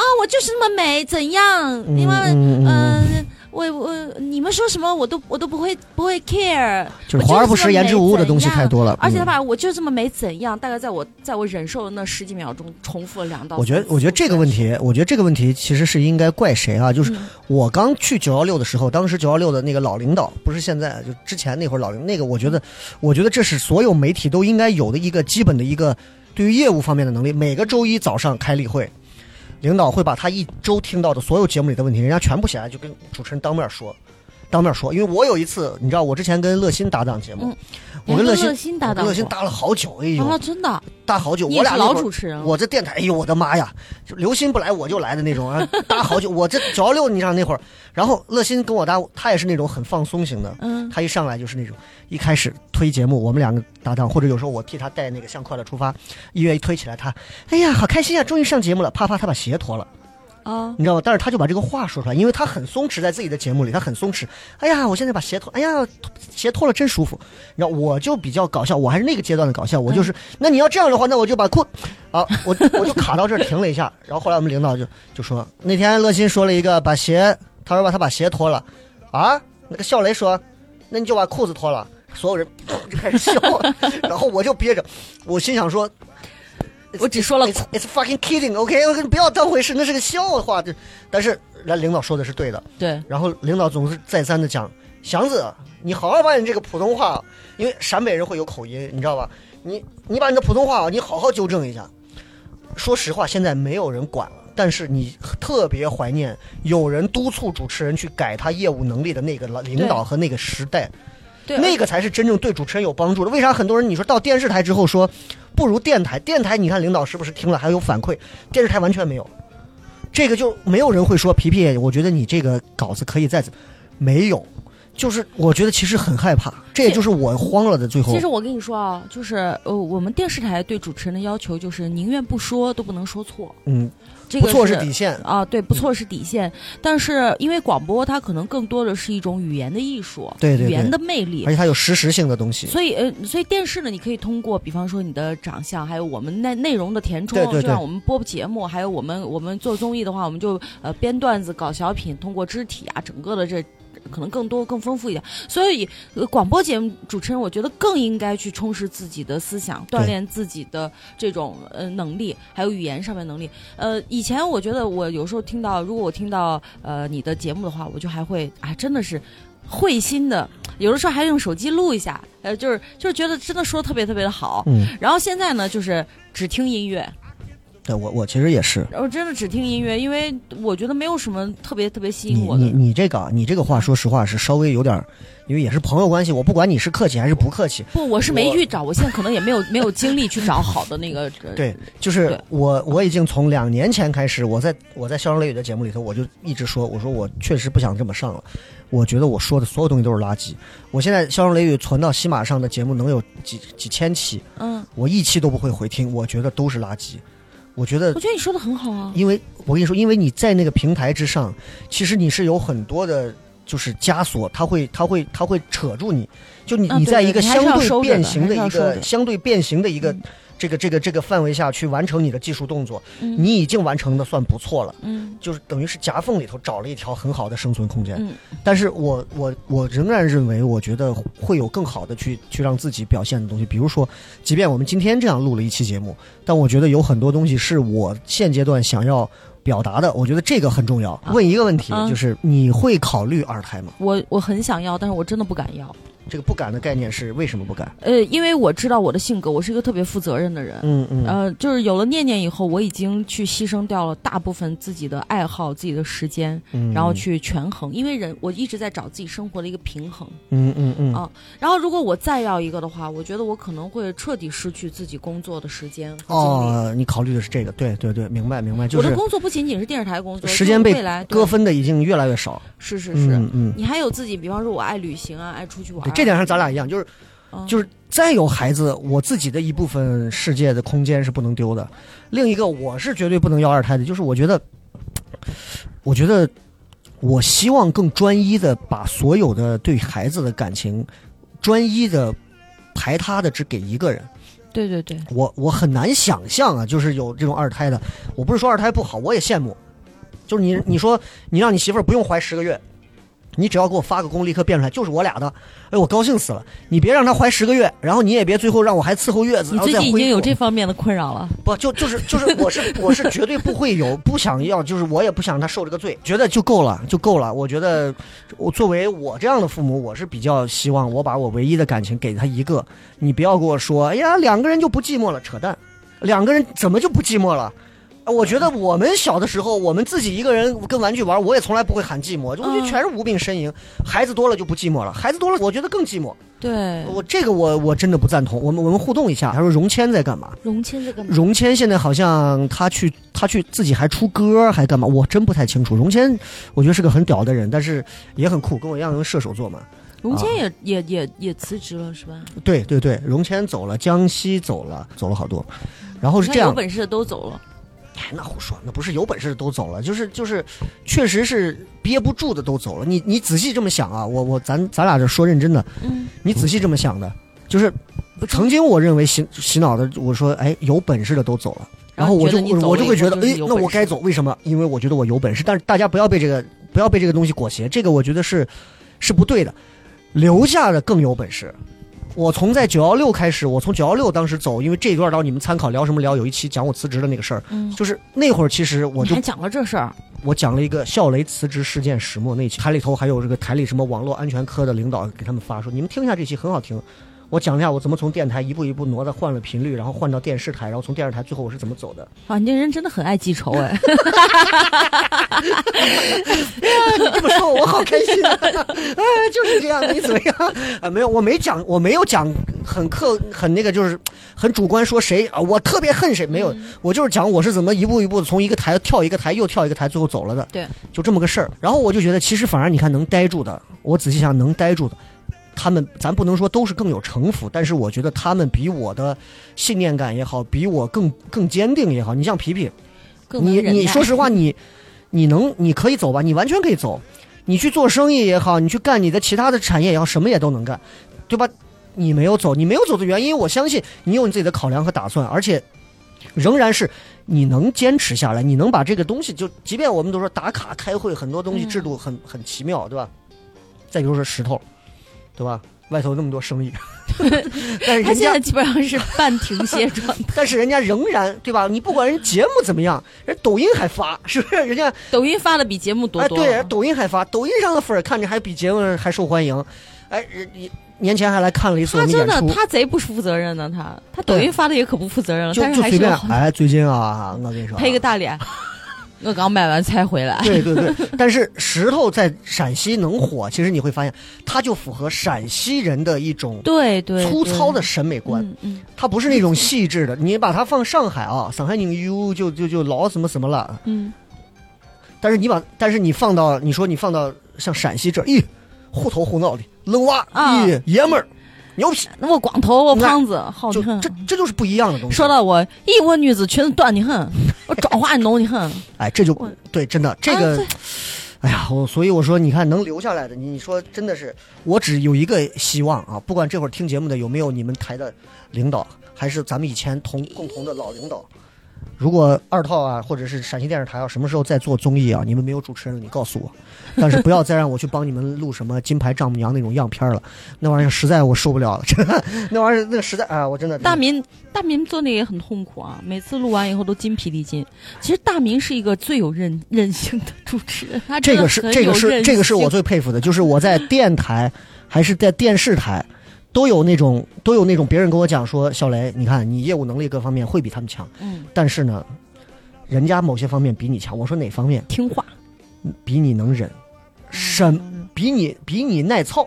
[SPEAKER 2] 啊，我就是那么美，怎样？
[SPEAKER 1] 嗯
[SPEAKER 2] 你们，
[SPEAKER 1] 嗯
[SPEAKER 2] 我我你们说什么我都我都不会不会 care，
[SPEAKER 1] 就是华而不实、言之无物的东西太多了。嗯
[SPEAKER 2] 而且他把我就这么美怎样？大概在我在我忍受的那十几秒钟，重复了两道。
[SPEAKER 1] 我觉得，我觉得这个问题，我觉得这个问题其实是应该怪谁啊？就是
[SPEAKER 2] 嗯
[SPEAKER 1] 我刚去九幺六的时候，当时九幺六的那个老领导，不是现在，就之前那会儿老领那个，我觉得，我觉得这是所有媒体都应该有的一个基本的一个对于业务方面的能力。每个周一早上开例会，领导会把他一周听到的所有节目里的问题，人家全部写下来，就跟主持人当面说。当面说，因为我有一次，你知道，我之前跟乐心搭档节目，我跟乐心我跟乐心搭了好久，哎呦，
[SPEAKER 2] 啊，真的，
[SPEAKER 1] 搭好久，我俩老
[SPEAKER 2] 主持人了，
[SPEAKER 1] 我这电台，哎呦我的妈呀，就刘鑫不来我就来的那种啊，搭好久。我这九幺六，你知道那会儿，然后乐心跟我搭，他也是那种很放松型的，
[SPEAKER 2] 嗯。
[SPEAKER 1] 他一上来就是那种一开始推节目，我们两个搭档，或者有时候我替他带那个向快乐出发，音乐一推起来，他哎呀好开心啊，终于上节目了，啪啪他把鞋脱了。
[SPEAKER 2] 啊，
[SPEAKER 1] 你知道吗？但是他就把这个话说出来，因为他很松弛，在自己的节目里，他很松弛。哎呀，我现在把鞋脱，哎呀，鞋脱了真舒服。你知道，我就比较搞笑，我还是那个阶段的搞笑。我就是，那你要这样的话，那我就把裤，啊，我我就卡到这儿停了一下。然后后来我们领导就就说，那天乐心说了一个把鞋，他说把他把鞋脱了，啊，那个笑雷说，那你就把裤子脱了。所有人就开始笑，然后我就憋着，我心想说，
[SPEAKER 2] 我只说了
[SPEAKER 1] It's, it's fucking kidding，OK，、我不要当回事，那是个笑话。这，但是人领导说的是对的，
[SPEAKER 2] 对，
[SPEAKER 1] 然后领导总是再三的讲，祥子，你好好把你这个普通话，因为陕北人会有口音，你知道吧？你你把你的普通话，你好好纠正一下。说实话，现在没有人管了，但是你特别怀念有人督促主持人去改他业务能力的那个领导和那个时代。
[SPEAKER 2] 对，
[SPEAKER 1] 那个才是真正对主持人有帮助的。为啥很多人你说到电视台之后说不如电台？电台你看领导是不是听了还有反馈？电视台完全没有，这个就没有人会说皮皮，我觉得你这个稿子可以再怎没有。就是我觉得其实很害怕，这也就是我慌了的最后
[SPEAKER 2] 其。实我跟你说啊，就是呃，我们电视台对主持人的要求就是宁愿不说都不能说错，
[SPEAKER 1] 嗯，
[SPEAKER 2] 这个
[SPEAKER 1] 不错是底线。
[SPEAKER 2] 啊，对，不错是底线。但是因为广播它可能更多的是一种语言的艺术，
[SPEAKER 1] 对对对
[SPEAKER 2] 语言的魅力
[SPEAKER 1] 而。且它有实时性的东西。
[SPEAKER 2] 所以呃，所以电视呢，你可以通过，比方说你的长相，还有我们内内容的填充，就像我们播节目，还有我们我们做综艺的话，我们就呃编段子、搞小品，通过肢体啊，整个的这可能更多、更丰富一点。所以，呃广播节目主持人，我觉得更应该去充实自己的思想，锻炼自己的这种呃能力，还有语言上面能力。呃，以前我觉得我有时候听到，如果我听到呃你的节目的话，我就还会啊，真的是会心的，有的时候还用手机录一下，呃，就是就是觉得真的说的特别特别的好。
[SPEAKER 1] 嗯，
[SPEAKER 2] 然后现在呢，就是只听音乐，
[SPEAKER 1] 对我我其实也是。
[SPEAKER 2] 然后真的只听音乐，因为我觉得没有什么特别特别吸引我的
[SPEAKER 1] 你。你这个啊你这个话，说实话是稍微有点儿，因为也是朋友关系，我不管你是客气还是不客气，
[SPEAKER 2] 不，我是没
[SPEAKER 1] 我
[SPEAKER 2] 去找，我现在可能也没有没有精力去找好的那个。呃
[SPEAKER 1] 对，就是我我已经从两年前开始，我在我在笑声雷雨的节目里头，我就一直说，我说我确实不想这么上了，我觉得我说的所有东西都是垃圾。我现在笑声雷雨存到喜马上的节目能有几几千期，
[SPEAKER 2] 嗯，
[SPEAKER 1] 我一期都不会回听，我觉得都是垃圾。我觉得
[SPEAKER 2] 我觉得你说的很好啊。
[SPEAKER 1] 因为我跟你说，因为你在那个平台之上，其实你是有很多的，就是枷锁，它会，它会，它会扯住你，就你
[SPEAKER 2] 啊
[SPEAKER 1] 你在一个相对变形的一个相对变形的一个
[SPEAKER 2] 嗯
[SPEAKER 1] 这个这个这个范围下去完成你的技术动作，
[SPEAKER 2] 嗯
[SPEAKER 1] 你已经完成的算不错了。
[SPEAKER 2] 嗯
[SPEAKER 1] 就是等于是夹缝里头找了一条很好的生存空间，
[SPEAKER 2] 嗯
[SPEAKER 1] 但是我我我仍然认为，我觉得会有更好的去去让自己表现的东西。比如说，即便我们今天这样录了一期节目，但我觉得有很多东西是我现阶段想要表达的。我觉得这个很重要。
[SPEAKER 2] 啊
[SPEAKER 1] 问一个问题，
[SPEAKER 2] 嗯
[SPEAKER 1] 就是你会考虑二胎吗？
[SPEAKER 2] 我我很想要，但是我真的不敢要。
[SPEAKER 1] 这个不敢的概念是为什么不敢？
[SPEAKER 2] 呃，因为我知道我的性格，我是一个特别负责任的人。
[SPEAKER 1] 嗯嗯
[SPEAKER 2] 呃，就是有了念念以后，我已经去牺牲掉了大部分自己的爱好、自己的时间，
[SPEAKER 1] 嗯，
[SPEAKER 2] 然后去权衡。因为人，我一直在找自己生活的一个平衡。
[SPEAKER 1] 嗯嗯嗯
[SPEAKER 2] 啊然后，如果我再要一个的话，我觉得我可能会彻底失去自己工作的时间和精力。
[SPEAKER 1] 哦，你考虑的是这个，对对对，明白明白，就是
[SPEAKER 2] 我的工作不仅仅是电视台工作，
[SPEAKER 1] 时间被
[SPEAKER 2] 未来
[SPEAKER 1] 割分的已经越来越少。
[SPEAKER 2] 是是是，
[SPEAKER 1] 嗯嗯，
[SPEAKER 2] 你还有自己，比方说我爱旅行啊，爱出去玩
[SPEAKER 1] 这点上咱俩一样，就是。
[SPEAKER 2] 嗯
[SPEAKER 1] 就是再有孩子，我自己的一部分世界的空间是不能丢的。另一个，我是绝对不能要二胎的，就是我觉得，我觉得，我希望更专一的把所有的对孩子的感情，专一的排他的只给一个人。
[SPEAKER 2] 对对对，
[SPEAKER 1] 我我很难想象啊，就是有这种二胎的。我不是说二胎不好，我也羡慕。就是你你说你让你媳妇儿不用怀十个月，你只要给我发个功，立刻变出来就是我俩的，哎，我高兴死了。你别让她怀十个月，然后你也别最后让我还伺候月子，
[SPEAKER 2] 你
[SPEAKER 1] 然后
[SPEAKER 2] 近已经有这方面的困扰了。
[SPEAKER 1] 不就就是就是我是我是绝对不会有不想要，就是我也不想让他受这个罪，觉得就够了就够了。我觉得我作为我这样的父母，我是比较希望我把我唯一的感情给他一个，你不要跟我说，哎呀两个人就不寂寞了，扯淡，两个人怎么就不寂寞了？啊我觉得我们小的时候，我们自己一个人跟玩具玩，我也从来不会喊寂寞，我觉得
[SPEAKER 2] 嗯
[SPEAKER 1] 全是无病呻吟。孩子多了就不寂寞了，孩子多了我觉得更寂寞。
[SPEAKER 2] 对，
[SPEAKER 1] 我这个我我真的不赞同。我们我们互动一下，他说荣谦在干嘛？
[SPEAKER 2] 荣谦在干嘛
[SPEAKER 1] 荣谦现在好像他去他去自己还出歌还干嘛？我真不太清楚。荣谦我觉得是个很屌的人，但是也很酷，跟我一样，因为射手座嘛。
[SPEAKER 2] 荣谦
[SPEAKER 1] 啊
[SPEAKER 2] 也、也也也辞职了是吧？
[SPEAKER 1] 对对对，荣谦走了，江西走了，走了好多。然后是这样
[SPEAKER 2] 有，本事的都走了。
[SPEAKER 1] 哎，那胡说，那不是有本事的都走了，就是就是，确实是憋不住的都走了。你你仔细这么想啊，我我咱咱俩这说认真的，
[SPEAKER 2] 嗯，
[SPEAKER 1] 你仔细这么想的，就是曾经我认为洗洗脑的，我说哎有本事的都走了。然后我就我就会觉得，哎那我该走，为什么？因为我觉得我有本事。但是大家不要被这个不要被这个东西裹挟，这个我觉得是是不对的。留下的更有本事。我从在九幺六开始，我从九幺六当时走，因为这一段到你们参考聊什么聊，有一期讲我辞职的那个事儿，
[SPEAKER 2] 嗯。
[SPEAKER 1] 就是那会儿其实我就
[SPEAKER 2] 你还讲了这事儿，
[SPEAKER 1] 我讲了一个笑雷辞职事件始末那期，台里头还有这个台里什么网络安全科的领导给他们发说，你们听一下这期很好听。我讲了一下我怎么从电台一步一步挪的换了频率，然后换到电视台，然后从电视台最后我是怎么走的。
[SPEAKER 2] 啊，你这人真的很爱记仇哎。
[SPEAKER 1] 你这么说我好开心啊！哎，就是这样，你怎么样？啊，没有，我没讲，我没有讲很客很那个，就是很主观说谁啊，我特别恨谁，没有，我就是讲我是怎么一步一步的从一个台跳一个台，又跳一个台，最后走了的。
[SPEAKER 2] 对，
[SPEAKER 1] 就这么个事儿。然后我就觉得，其实反而你看能待住的，我仔细想能待住的。他们，咱不能说都是更有城府，但是我觉得他们比我的信念感也好，比我更更坚定也好。你像皮皮，你你说实话，你你能你可以走吧？你完全可以走，你去做生意也好，你去干你的其他的产业也好，什么也都能干，对吧？你没有走，你没有走的原因，我相信你有你自己的考量和打算，而且仍然是你能坚持下来，你能把这个东西就，即便我们都说打卡开会，很多东西
[SPEAKER 2] 嗯
[SPEAKER 1] 制度很很奇妙，对吧？再比如说石头，对吧？外头那么多生意，但是人家
[SPEAKER 2] 他现在基本上是半停歇状态。
[SPEAKER 1] 但是人家仍然对吧？你不管人节目怎么样，人抖音还发，是不是？人家
[SPEAKER 2] 抖音发的比节目多
[SPEAKER 1] 哎。对，抖音还发，抖音上的粉儿看着还比节目还受欢迎，哎，人年前还来看了一次我
[SPEAKER 2] 他真的，
[SPEAKER 1] 们演出，
[SPEAKER 2] 他贼不负责任呢。他他抖音发的也可不负责任了，
[SPEAKER 1] 就
[SPEAKER 2] 但是
[SPEAKER 1] 就随便
[SPEAKER 2] 还是
[SPEAKER 1] 哎，最近啊，我跟你说啊，
[SPEAKER 2] 配个大脸。我刚买完菜回来，
[SPEAKER 1] 对对对，但是石头在陕西能火，其实你会发现，它就符合陕西人的一种
[SPEAKER 2] 对对，
[SPEAKER 1] 粗糙的审美观。
[SPEAKER 2] 嗯嗯
[SPEAKER 1] 它不是那种细致的，你把它放上海啊，上海人哟就就就老什么什么了。
[SPEAKER 2] 嗯，
[SPEAKER 1] 但是你把，但是你放到，你说你放到像陕西这儿，咦，虎头虎脑的愣娃，
[SPEAKER 2] 啊
[SPEAKER 1] 咦，爷们儿，牛皮，
[SPEAKER 2] 那我光头，我胖子，好
[SPEAKER 1] 就
[SPEAKER 2] 的很
[SPEAKER 1] 这。这就是不一样的东西。
[SPEAKER 2] 说到我，咦，我女子裙子短的很，我转化浓的很。
[SPEAKER 1] 哎，这就对，真的这个
[SPEAKER 2] 啊，
[SPEAKER 1] 哎呀，我所以我说，你看能留下来的，你你说真的是，我只有一个希望啊，不管这会儿听节目的有没有你们台的领导，还是咱们以前同共同的老领导。如果二套啊，或者是陕西电视台啊，什么时候再做综艺啊？你们没有主持人了，你告诉我。但是不要再让我去帮你们录什么金牌丈母娘那种样片了，那玩意儿实在我受不了了，真的，那玩意儿那个实在啊，我真的
[SPEAKER 2] 大明大明做那个也很痛苦啊，每次录完以后都筋疲力尽。其实大明是一个最有韧韧性的主持人，他
[SPEAKER 1] 这个是这个是这个是我最佩服的，就是我在电台还是在电视台，都有那种都有那种别人跟我讲说，小雷，你看你业务能力各方面会比他们强，
[SPEAKER 2] 嗯
[SPEAKER 1] 但是呢，人家某些方面比你强。我说哪方面？
[SPEAKER 2] 听话，
[SPEAKER 1] 比你能忍，什
[SPEAKER 2] 嗯
[SPEAKER 1] 比你比你耐操。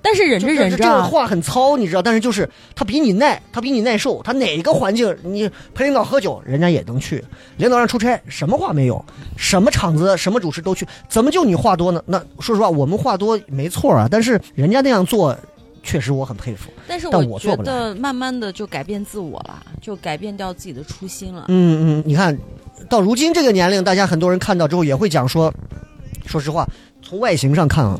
[SPEAKER 2] 但是忍着忍着啊，
[SPEAKER 1] 这这个话很糙，你知道，但是就是他比你耐，他比你耐受，他哪个环境你陪领导喝酒，人家也能去；领导让出差，什么话没有，什么场子什么主持都去，怎么就你话多呢？那说实话，我们话多没错啊，但是人家那样做，确实我很佩服。
[SPEAKER 2] 但是
[SPEAKER 1] 但我
[SPEAKER 2] 觉得慢慢的就改变自我了，就改变掉自己的初心了。
[SPEAKER 1] 嗯嗯，你看到如今这个年龄，大家很多人看到之后也会讲说，说实话，从外形上看啊，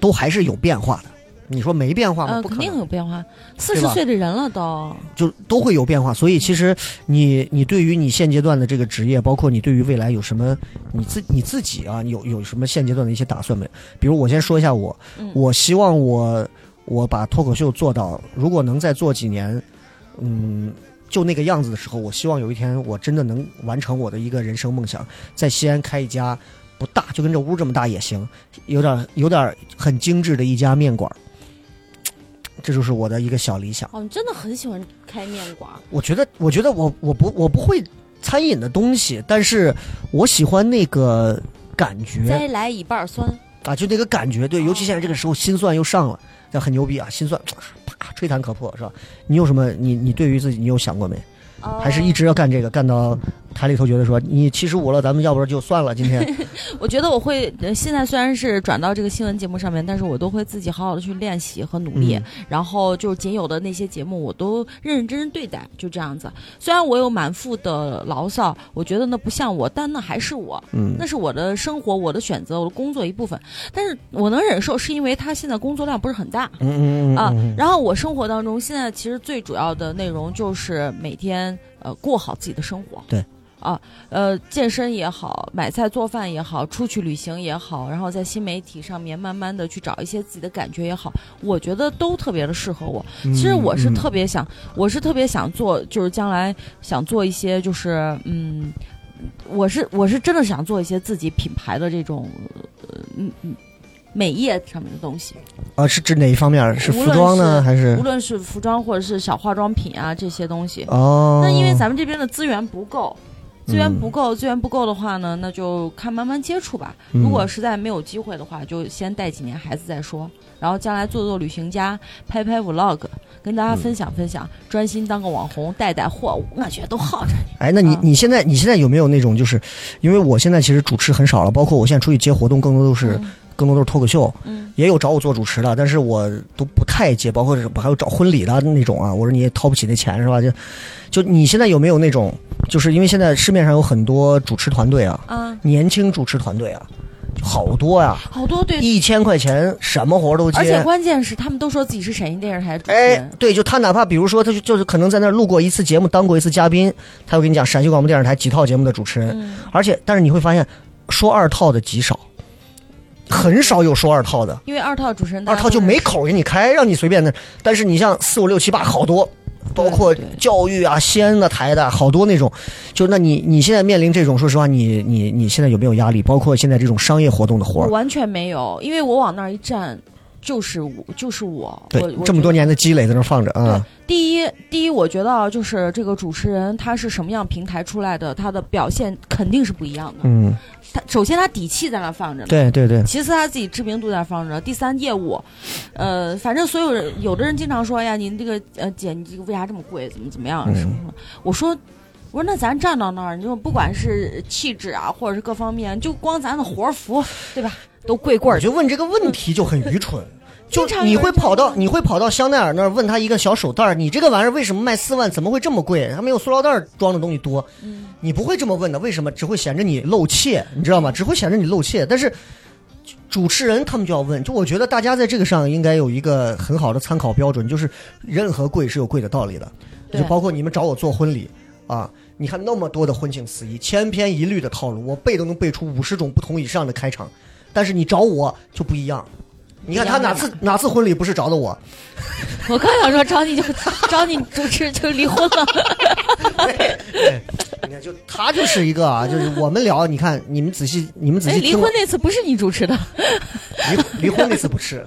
[SPEAKER 1] 都还是有变化的。你说没变化吗？
[SPEAKER 2] 呃，肯定
[SPEAKER 1] 不可能。
[SPEAKER 2] 有变化，四十岁的人了都。
[SPEAKER 1] 就都会有变化。所以其实你你对于你现阶段的这个职业，包括你对于未来有什么你自你自己啊，有有什么现阶段的一些打算没？比如我先说一下我，
[SPEAKER 2] 嗯
[SPEAKER 1] 我希望我我把脱口秀做到，如果能再做几年，嗯。就那个样子的时候，我希望有一天我真的能完成我的一个人生梦想，在西安开一家不大，就跟这屋这么大也行，有点有点很精致的一家面馆儿，这就是我的一个小理想。
[SPEAKER 2] 哦，你真的很喜欢开面馆，
[SPEAKER 1] 我觉得，我觉得我我不我不会餐饮的东西，但是我喜欢那个感觉
[SPEAKER 2] 再来一半儿酸。
[SPEAKER 1] 啊，就那个感觉。对，尤其现在这个时候，心酸又上了，这很牛逼啊！心算啪吹弹可破，是吧？你有什么？你你对于自己，你有想过没？还是一直要干这个，干到台里头觉得说你七十五了，咱们要不然就算了。今天
[SPEAKER 2] 我觉得我会，呃现在虽然是转到这个新闻节目上面，但是我都会自己好好的去练习和努力，
[SPEAKER 1] 嗯
[SPEAKER 2] 然后就是仅有的那些节目，我都认认真真对待，就这样子。虽然我有满腹的牢骚，我觉得那不像我，但那还是我，
[SPEAKER 1] 嗯
[SPEAKER 2] 那是我的生活、我的选择、我的工作一部分。但是我能忍受，是因为他现在工作量不是很大。
[SPEAKER 1] 嗯嗯
[SPEAKER 2] 啊
[SPEAKER 1] 嗯，
[SPEAKER 2] 然后我生活当中现在其实最主要的内容就是每天呃过好自己的生活。
[SPEAKER 1] 对。
[SPEAKER 2] 啊，呃，健身也好，买菜做饭也好，出去旅行也好，然后在新媒体上面慢慢的去找一些自己的感觉也好，我觉得都特别的适合我。
[SPEAKER 1] 嗯
[SPEAKER 2] 其实我是特别想，我是特别想做，就是将来想做一些，就是嗯，我是我是真的想做一些自己品牌的这种，呃嗯嗯，美业上面的东西。
[SPEAKER 1] 啊，是指哪一方面？是服装呢，
[SPEAKER 2] 是
[SPEAKER 1] 还是
[SPEAKER 2] 无论是服装或者是小化妆品啊这些东西。
[SPEAKER 1] 哦？
[SPEAKER 2] 那因为咱们这边的资源不够，资源
[SPEAKER 1] 嗯
[SPEAKER 2] 不够，资源不够的话呢，那就看慢慢接触吧。
[SPEAKER 1] 嗯
[SPEAKER 2] 如果实在没有机会的话，就先带几年孩子再说。然后将来做做旅行家，拍拍 vlog，跟大家分享分享，专心当个网红，带带货，我觉得都好着呢。
[SPEAKER 1] 哎，那你
[SPEAKER 2] 啊
[SPEAKER 1] 你现在你现在有没有那种就是，因为我现在其实主持很少了，包括我现在出去接活动，更多都是、更多都是脱口秀，
[SPEAKER 2] 嗯。
[SPEAKER 1] 也有找我做主持的，但是我都不太接，包括是还有找婚礼的那种啊，我说你也掏不起那钱是吧？就就你现在有没有那种，就是因为现在市面上有很多主持团队啊，
[SPEAKER 2] 啊，
[SPEAKER 1] 年轻主持团队啊，好多呀、
[SPEAKER 2] 好多对，
[SPEAKER 1] 一千块钱什么活都接，
[SPEAKER 2] 而且关键是他们都说自己是陕西电视台的主持
[SPEAKER 1] 哎
[SPEAKER 2] 人。，
[SPEAKER 1] 对，就他哪怕比如说，他就就是可能在那儿录过一次节目，当过一次嘉宾，他会跟你讲陕西广播电视台几套节目的主持人，
[SPEAKER 2] 嗯。
[SPEAKER 1] 而且但是你会发现，说二套的极少，很少有说二套的，
[SPEAKER 2] 因为二套主持人，
[SPEAKER 1] 二套就没口给你开，让你随便的。但是你像四五六七八好多，包括教育啊、西安的台的好多那种，就那你你现在面临这种，说实话，你你你现在有没有压力？包括现在这种商业活动的活儿，
[SPEAKER 2] 我完全没有，因为我往那儿一站，就是我，就是我。
[SPEAKER 1] 对
[SPEAKER 2] 我，
[SPEAKER 1] 这么多年的积累在那儿放着啊，
[SPEAKER 2] 第一，第一，我觉得啊，就是这个主持人他是什么样平台出来的，他的表现肯定是不一样的。
[SPEAKER 1] 嗯，
[SPEAKER 2] 他首先他底气在那放着呢，
[SPEAKER 1] 对对对，
[SPEAKER 2] 其次他自己知名度在那放着，第三业务，呃，反正所有人，有的人经常说哎呀，您这个呃姐，你这个为啥这么贵？怎么怎么样？
[SPEAKER 1] 嗯
[SPEAKER 2] 什么什么？我说。我说那咱站到那儿，你说不管是气质啊，或者是各方面，就光咱的活儿服，对吧？都贵贵儿
[SPEAKER 1] 我觉得问这个问题就很愚蠢。就你会跑到你会跑到香奈儿那儿问他一个小手袋儿，你这个玩意儿为什么卖四万？怎么会这么贵？它没有塑料袋儿装的东西多。
[SPEAKER 2] 嗯
[SPEAKER 1] 你不会这么问的，为什么？只会显着你露怯，你知道吗？只会显着你露怯。但是主持人他们就要问，就我觉得大家在这个上应该有一个很好的参考标准，就是任何贵是有贵的道理的。就包括你们找我做婚礼啊，你看那么多的婚庆司仪，千篇一律的套路，我背都能背出五十种不同以上的开场，但是你找我就不一样。你看他哪次哪次婚礼不是找的我？
[SPEAKER 2] 我刚想说找你就 找你主持就离婚了，
[SPEAKER 1] 对，你看就他就是一个啊，就是我们聊，你看你们仔细你们仔
[SPEAKER 2] 哎，
[SPEAKER 1] 细听，
[SPEAKER 2] 离婚那次不是你主持的，
[SPEAKER 1] 离离婚那次不是，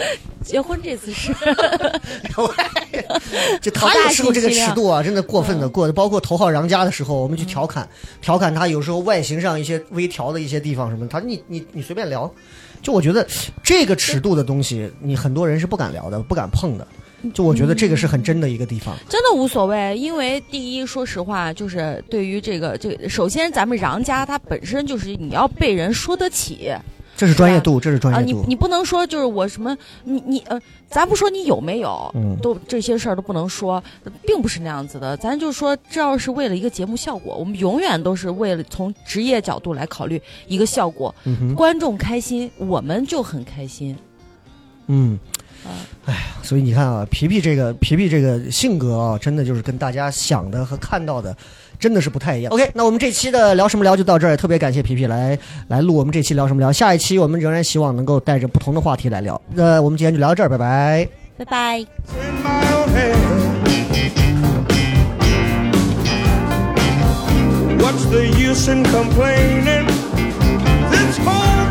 [SPEAKER 2] 结婚这次是。
[SPEAKER 1] 就他有时候这个尺度啊，真的过分的过，包括头号杨家的时候，我们去调侃调侃他，有时候外形上一些微调的一些地方什么，他说你你你随便聊，就我觉得这个尺度的东西，你很多人是不敢聊的，不敢碰的。就我觉得这个是很真的一个地方。
[SPEAKER 2] 真的无所谓，因为第一，说实话，就是对于这个这个，首先咱们杨家它本身就是你要被人说得起
[SPEAKER 1] 这是专业度，这是专
[SPEAKER 2] 啊，
[SPEAKER 1] 业度。
[SPEAKER 2] 你你不能说就是我什么你你呃，咱不说你有没有，
[SPEAKER 1] 嗯
[SPEAKER 2] 都这些事儿都不能说，并不是那样子的。咱就说这要是为了一个节目效果，我们永远都是为了从职业角度来考虑一个效果，
[SPEAKER 1] 嗯，
[SPEAKER 2] 观众开心，我们就很开心。
[SPEAKER 1] 嗯
[SPEAKER 2] 啊，
[SPEAKER 1] 哎呀，所以你看啊，皮皮这个皮皮这个性格啊，真的就是跟大家想的和看到的。真的是不太一样。OK，那我们这期的聊什么聊就到这儿，特别感谢皮皮来来录我们这期聊什么聊。下一期我们仍然希望能够带着不同的话题来聊。那我们今天就聊到这儿，拜拜，
[SPEAKER 2] 拜拜。
[SPEAKER 3] What's the use in complaining? This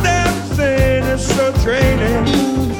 [SPEAKER 3] damn thing is so draining.